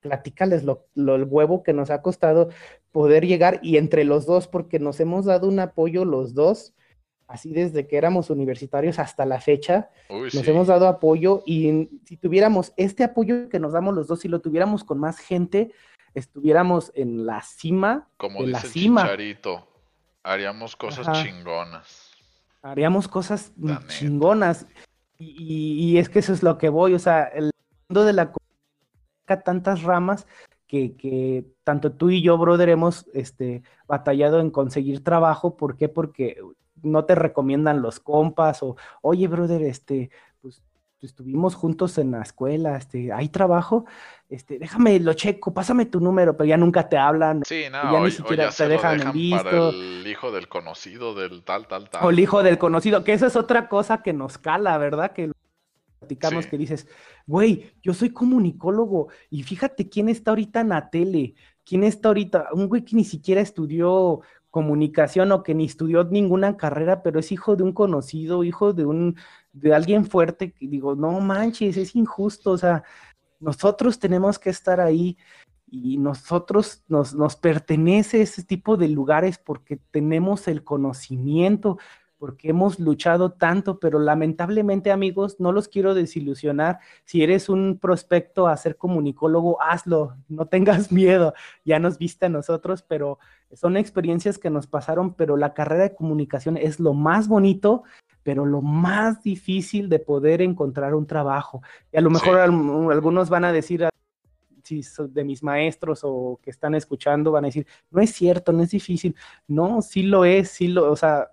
platícales lo, el huevo que nos ha costado poder llegar y entre los dos, porque nos hemos dado un apoyo los dos, así desde que éramos universitarios hasta la fecha, nos hemos dado apoyo y si tuviéramos este apoyo que nos damos los dos, si lo tuviéramos con más gente, estuviéramos en la cima. Como de la cima. Chicharito, haríamos cosas chingonas haríamos cosas chingonas. Y, es que eso es lo que voy, o sea, el mundo de la tantas ramas que, que, tanto tú y yo, brother, hemos este, batallado en conseguir trabajo. ¿Por qué? Porque no te recomiendan los compas o, oye, brother, este, estuvimos juntos en la escuela, este, hay trabajo, este, déjame lo checo, pásame tu número, pero ya nunca te hablan. Sí, no, ya ni siquiera te dejan, Para el hijo del conocido del tal, tal, tal. O el hijo del conocido, que esa es otra cosa que nos cala, ¿verdad? Que platicamos que dices, güey, yo soy comunicólogo y fíjate quién está ahorita en la tele, quién está ahorita, un güey que ni siquiera estudió comunicación o que ni estudió ninguna carrera, pero es hijo de un conocido, hijo de un de alguien fuerte, que digo, no manches, es injusto, o sea, nosotros tenemos que estar ahí y nosotros nos, nos pertenece ese tipo de lugares porque tenemos el conocimiento, porque hemos luchado tanto, pero lamentablemente amigos, no los quiero desilusionar. Si eres un prospecto a ser comunicólogo, hazlo, no tengas miedo, ya nos viste a nosotros, pero son experiencias que nos pasaron, pero la carrera de comunicación es lo más bonito pero lo más difícil de poder encontrar un trabajo. Y a lo mejor algunos van a decir, ah, si de mis maestros o que están escuchando, van a decir, no es cierto, no es difícil. No, sí lo es, sí lo, o sea,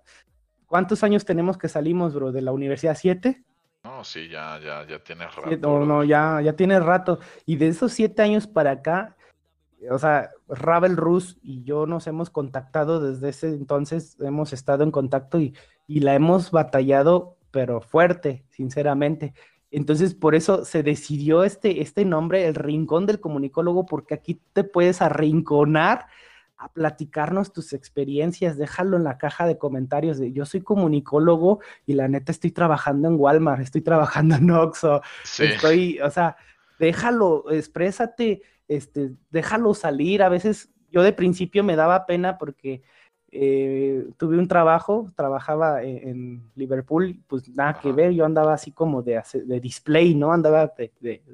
¿cuántos años tenemos que salimos, bro, de la universidad? ¿Siete? No, sí, ya, ya, ya tiene rato. no, no, ya, ya tiene rato. Y de esos siete años para acá, o sea, Ravel Rus y yo nos hemos contactado desde ese entonces, hemos estado en contacto y, y la hemos batallado, pero fuerte, sinceramente. Entonces, por eso se decidió este, este nombre, el Rincón del Comunicólogo, porque aquí te puedes arrinconar a platicarnos tus experiencias, déjalo en la caja de comentarios de yo soy comunicólogo y la neta estoy trabajando en Walmart, estoy trabajando en Oxxo, estoy, o sea, déjalo, exprésate, este, déjalo salir. A veces yo de principio me daba pena porque eh, tuve un trabajo, trabajaba e-, en, Liverpool, pues nada que ver, yo andaba así como de, de display, ¿no? Andaba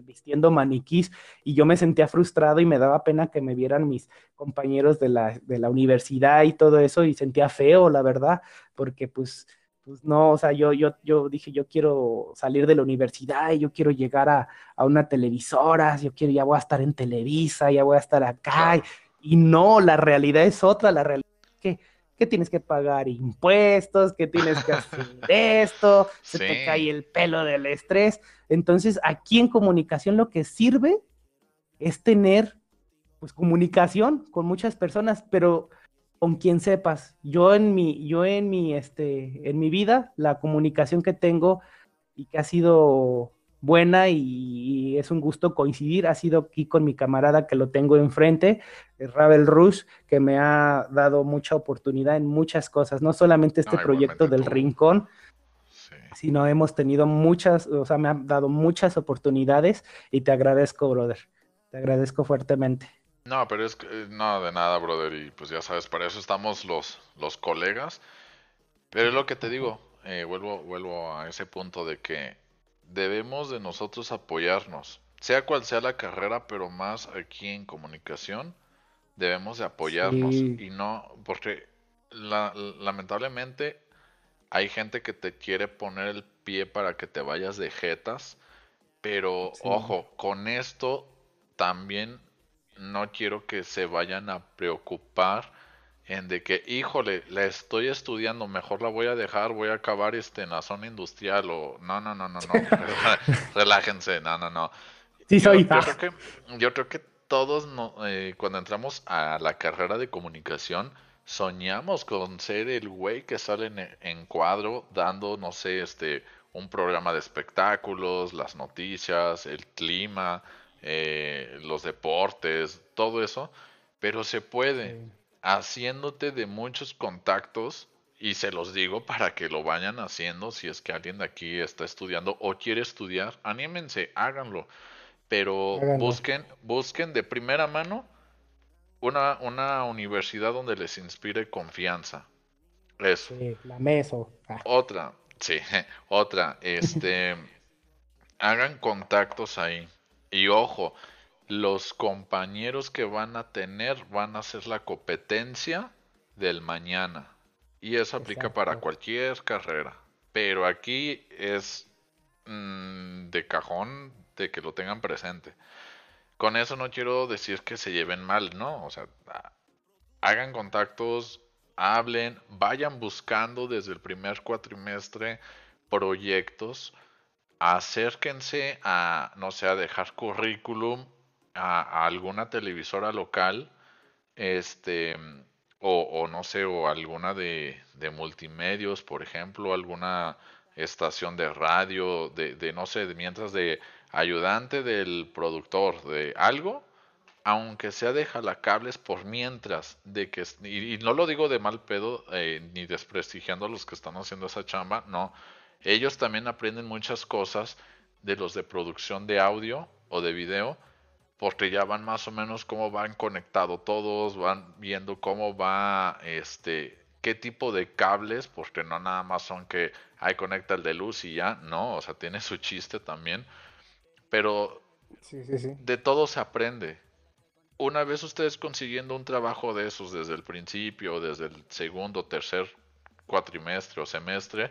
vistiendo maniquís y yo me sentía frustrado y me daba pena que me vieran mis compañeros de la, de la universidad y todo eso y sentía feo, la verdad, porque pues pues no, o sea, yo, yo, yo dije, yo quiero salir de la universidad y yo quiero llegar a, una televisora, yo quiero, ya voy a estar en Televisa, ya voy a estar acá. Y, no, la realidad es otra, la realidad es que, que tienes que pagar impuestos, que tienes que hacer esto, se te cae el pelo del estrés. Entonces, aquí en comunicación lo que sirve es tener, pues, comunicación con muchas personas, pero con quien sepas. Yo en mi, yo en mi, este, en mi vida, la comunicación que tengo y que ha sido buena y, es un gusto coincidir, ha sido aquí con mi camarada que lo tengo enfrente, Ravel Rush, que me ha dado mucha oportunidad en muchas cosas, no solamente este proyecto del Rincón, sino hemos tenido muchas, o sea, me ha dado muchas oportunidades y te agradezco, brother. Te agradezco fuertemente. No, pero es que eh, nada de nada, brother. Y pues ya sabes, para eso estamos los, los colegas. Pero es lo que te digo, eh, vuelvo, vuelvo a ese punto de que debemos de nosotros apoyarnos. sea cual sea la carrera, pero más aquí en comunicación, debemos de apoyarnos y no, porque lamentablemente hay gente que te quiere poner el pie para que te vayas de jetas, pero ojo, con esto también no quiero que se vayan a preocupar en de que, híjole, la estoy estudiando, mejor la voy a dejar, voy a acabar este en la zona industrial o no, no, no, no, no, relájense, no, no, no. Sí, soy. Yo, creo que, yo creo que todos eh, cuando entramos a la carrera de comunicación soñamos con ser el güey que sale en, cuadro dando, no sé, este, un programa de espectáculos, las noticias, el clima, eh, los deportes, todo eso, pero se puede haciéndote de muchos contactos y se los digo para que lo vayan haciendo si es que alguien de aquí está estudiando o quiere estudiar, anímense, háganlo, pero busquen busquen de primera mano una, una universidad donde les inspire confianza. Eso. Sí, la meso. Ah. Otra, sí, otra, este, hagan contactos ahí. Y ojo, los compañeros que van a tener van a ser la competencia del mañana. Y eso aplica para cualquier carrera. Pero aquí es mm, de cajón de que lo tengan presente. Con eso no quiero decir que se lleven mal, ¿no? O sea, hagan contactos, hablen, vayan buscando desde el primer cuatrimestre proyectos, acérquense a, no sé, a dejar currículum a, alguna televisora local, este, o, no sé, o alguna de, de, multimedios, por ejemplo, alguna estación de radio, de, de no sé, mientras de ayudante del productor de algo, aunque sea de jalacables por mientras, de que, y, no lo digo de mal pedo, eh, ni desprestigiando a los que están haciendo esa chamba, no, ellos también aprenden muchas cosas de los de producción de audio o de video, porque ya van más o menos cómo van conectados todos, van viendo cómo va, este, qué tipo de cables, porque no nada más son que, hay conecta el de luz y ya, no, o sea, tiene su chiste también pero de todo se aprende. Una vez ustedes consiguiendo un trabajo de esos desde el principio, desde el segundo, tercer cuatrimestre o semestre,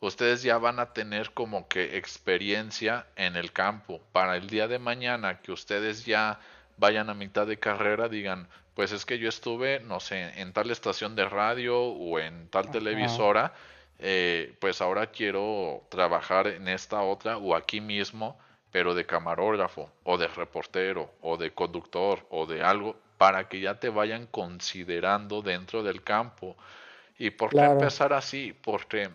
ustedes ya van a tener como que experiencia en el campo. Para el día de mañana que ustedes ya vayan a mitad de carrera, digan, pues es que yo estuve, no sé, en tal estación de radio o en tal televisora, eh, pues ahora quiero trabajar en esta otra o aquí mismo pero de camarógrafo o de reportero o de conductor o de algo para que ya te vayan considerando dentro del campo. ¿Y por qué empezar así? Porque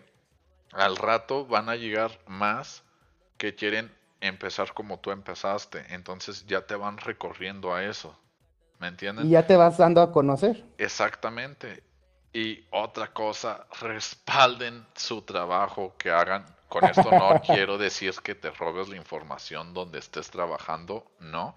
al rato van a llegar más que quieren empezar como tú empezaste. Entonces ya te van recorriendo a eso. ¿Me entienden? Y ya te vas dando a conocer. Exactamente. Y otra cosa, respalden su trabajo que hagan con esto no quiero decir que te robes la información donde estés trabajando, no,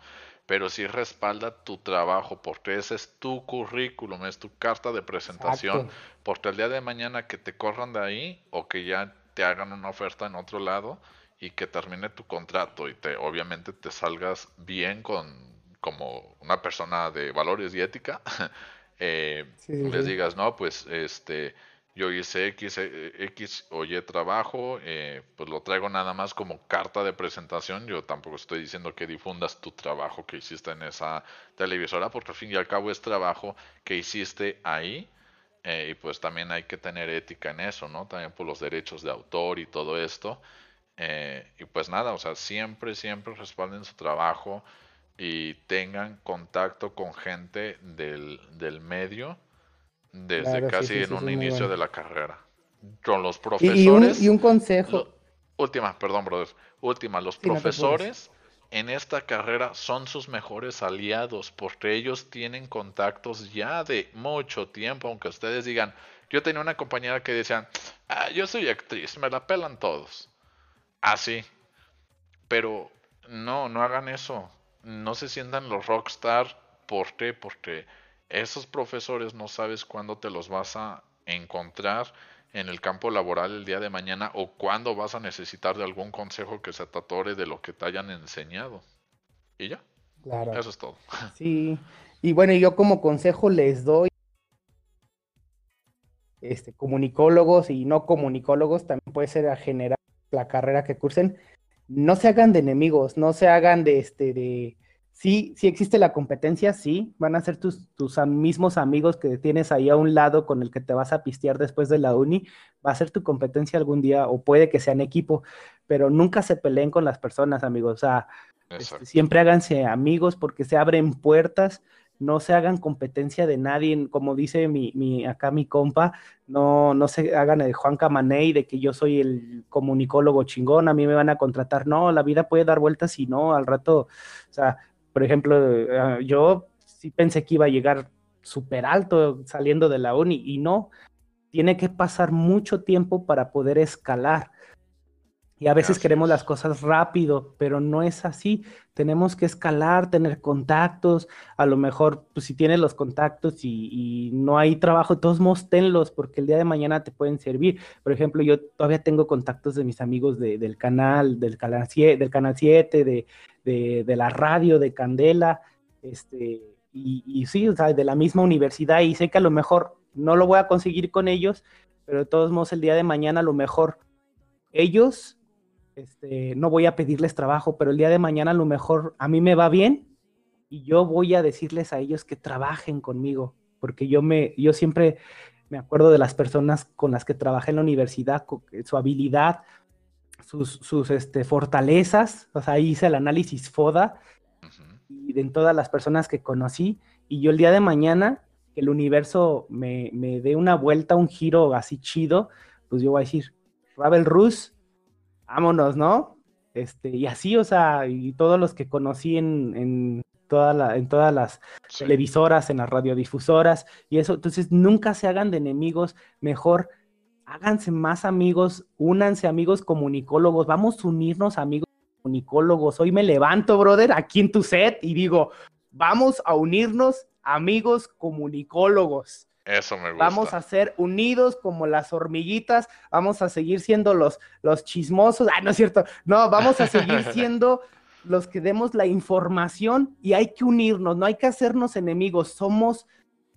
pero sí respalda tu trabajo porque ese es tu currículum, es tu carta de presentación, porque el día de mañana que te corran de ahí o que ya te hagan una oferta en otro lado y que termine tu contrato y te obviamente te salgas bien con como una persona de valores y ética, eh, les digas, no, pues este yo hice X, eh, X o Y trabajo, eh, pues lo traigo nada más como carta de presentación. Yo tampoco estoy diciendo que difundas tu trabajo que hiciste en esa televisora, porque al fin y al cabo es trabajo que hiciste ahí. Eh, y pues también hay que tener ética en eso, ¿no? También por los derechos de autor y todo esto. y pues nada, o sea, siempre, siempre respalden su trabajo y tengan contacto con gente del, del medio desde casi en un inicio de la carrera. Con los profesores. Y, un, consejo. última, perdón, brothers. Última, los profesores en esta carrera son sus mejores aliados porque ellos tienen contactos ya de mucho tiempo, aunque ustedes digan, yo tenía una compañera que decían, ah, yo soy actriz, me la pelan todos. Así. Ah, Pero no, no hagan eso. No se sientan los rockstar. ¿Por qué? Porque esos profesores no sabes cuándo te los vas a encontrar en el campo laboral el día de mañana o cuándo vas a necesitar de algún consejo que se atore de lo que te hayan enseñado. Y ya. Claro. Eso es todo. Sí. Y bueno, yo como consejo les doy este, comunicólogos y no comunicólogos, también puede ser a generar la carrera que cursen, no se hagan de enemigos, no se hagan de este, de, sí, sí existe la competencia, sí, van a ser tus, tus mismos amigos que tienes ahí a un lado con el que te vas a pistear después de la uni, va a ser tu competencia algún día o puede que sean equipo, pero nunca se peleen con las personas, amigos, o sea, este, siempre háganse amigos porque se abren puertas no se hagan competencia de nadie, como dice mi, mi, acá mi compa, no, no se hagan el Juan Camaney de que yo soy el comunicólogo chingón, a mí me van a contratar, no, la vida puede dar vueltas y no, al rato, o sea, por ejemplo, eh, yo sí pensé que iba a llegar súper alto saliendo de la uni y no, tiene que pasar mucho tiempo para poder escalar. Y a veces queremos las cosas rápido, pero no es así. Tenemos que escalar, tener contactos. A lo mejor, pues si tienes los contactos y, no hay trabajo, todos modos tenlos, porque el día de mañana te pueden servir. Por ejemplo, yo todavía tengo contactos de mis amigos del canal, del canal 7, del canal 7 de, de, la radio, de Candela, este, y, y sí, o sea, de la misma universidad. Y sé que a lo mejor no lo voy a conseguir con ellos, pero de todos modos, el día de mañana a lo mejor ellos este, no voy a pedirles trabajo, pero el día de mañana a lo mejor a mí me va bien y yo voy a decirles a ellos que trabajen conmigo, porque yo me, yo siempre me acuerdo de las personas con las que trabajé en la universidad, eh, su habilidad, sus, sus este, fortalezas, o sea, ahí hice el análisis FODA y de todas las personas que conocí, y yo el día de mañana, que el universo me, me dé una vuelta, un giro así chido, pues yo voy a decir, Ravel Rus, vámonos, ¿no? Este, y así, o sea, y todos los que conocí en, en, toda en todas las televisoras, en las radiodifusoras, y eso, entonces nunca se hagan de enemigos, mejor háganse más amigos, únanse amigos comunicólogos, vamos a unirnos amigos comunicólogos. Hoy me levanto, brother, aquí en tu set y digo, vamos a unirnos amigos comunicólogos. Eso me gusta. Vamos a ser unidos como las hormiguitas, vamos a seguir siendo los, los chismosos. Ah, no es cierto. No, vamos a seguir siendo los que demos la información y hay que unirnos, no hay que hacernos enemigos, somos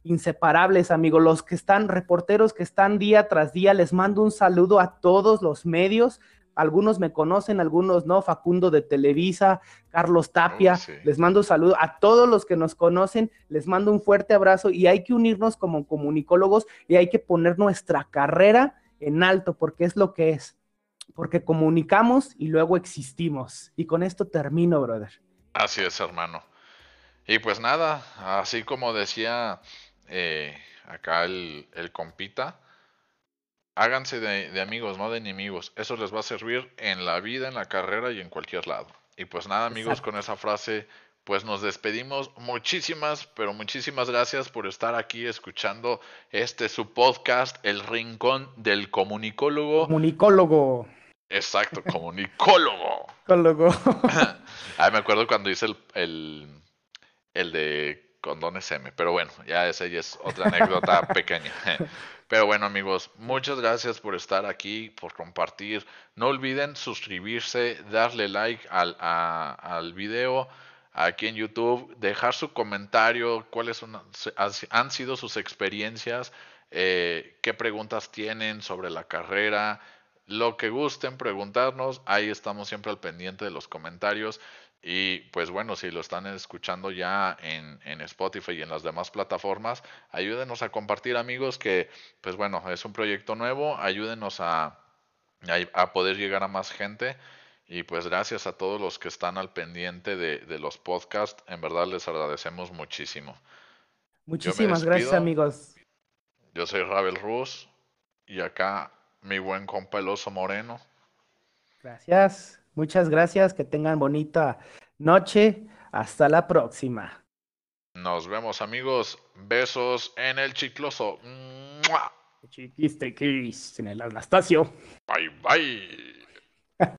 inseparables, amigos. Los que están, reporteros que están día tras día, les mando un saludo a todos los medios algunos me conocen, algunos no, Facundo de Televisa, Carlos Tapia, oh, les mando saludo a todos los que nos conocen, les mando un fuerte abrazo y hay que unirnos como comunicólogos y hay que poner nuestra carrera en alto porque es lo que es, porque comunicamos y luego existimos. Y con esto termino, brother. Así es, hermano. Y pues nada, así como decía eh, acá el, el compita, háganse de, amigos, no de enemigos. Eso les va a servir en la vida, en la carrera y en cualquier lado. Y pues nada, amigos, con esa frase, pues nos despedimos. Muchísimas, pero muchísimas gracias por estar aquí escuchando este su podcast, El Rincón del Comunicólogo. Comunicólogo. Exacto, comunicólogo. Comunicólogo. ah, me acuerdo cuando hice el, el, el de condones M, pero bueno, ya esa ya es otra anécdota pequeña. Pero bueno amigos, muchas gracias por estar aquí, por compartir. No olviden suscribirse, darle like al, al video aquí en YouTube, dejar su comentario, cuáles han sido sus experiencias, eh, qué preguntas tienen sobre la carrera, lo que gusten preguntarnos, ahí estamos siempre al pendiente de los comentarios. Y pues bueno, si lo están escuchando ya en, en, Spotify y en las demás plataformas, ayúdenos a compartir amigos que pues bueno, es un proyecto nuevo, ayúdenos a, a, poder llegar a más gente. Y pues gracias a todos los que están al pendiente de, de los podcasts, en verdad les agradecemos muchísimo. Muchísimas gracias amigos. Yo soy Ravel Rus y acá mi buen compa el oso moreno. Gracias. Muchas gracias, que tengan bonita noche. Hasta la próxima. Nos vemos amigos. Besos en el chicloso. Chiquiste, en el Anastasio. Bye bye.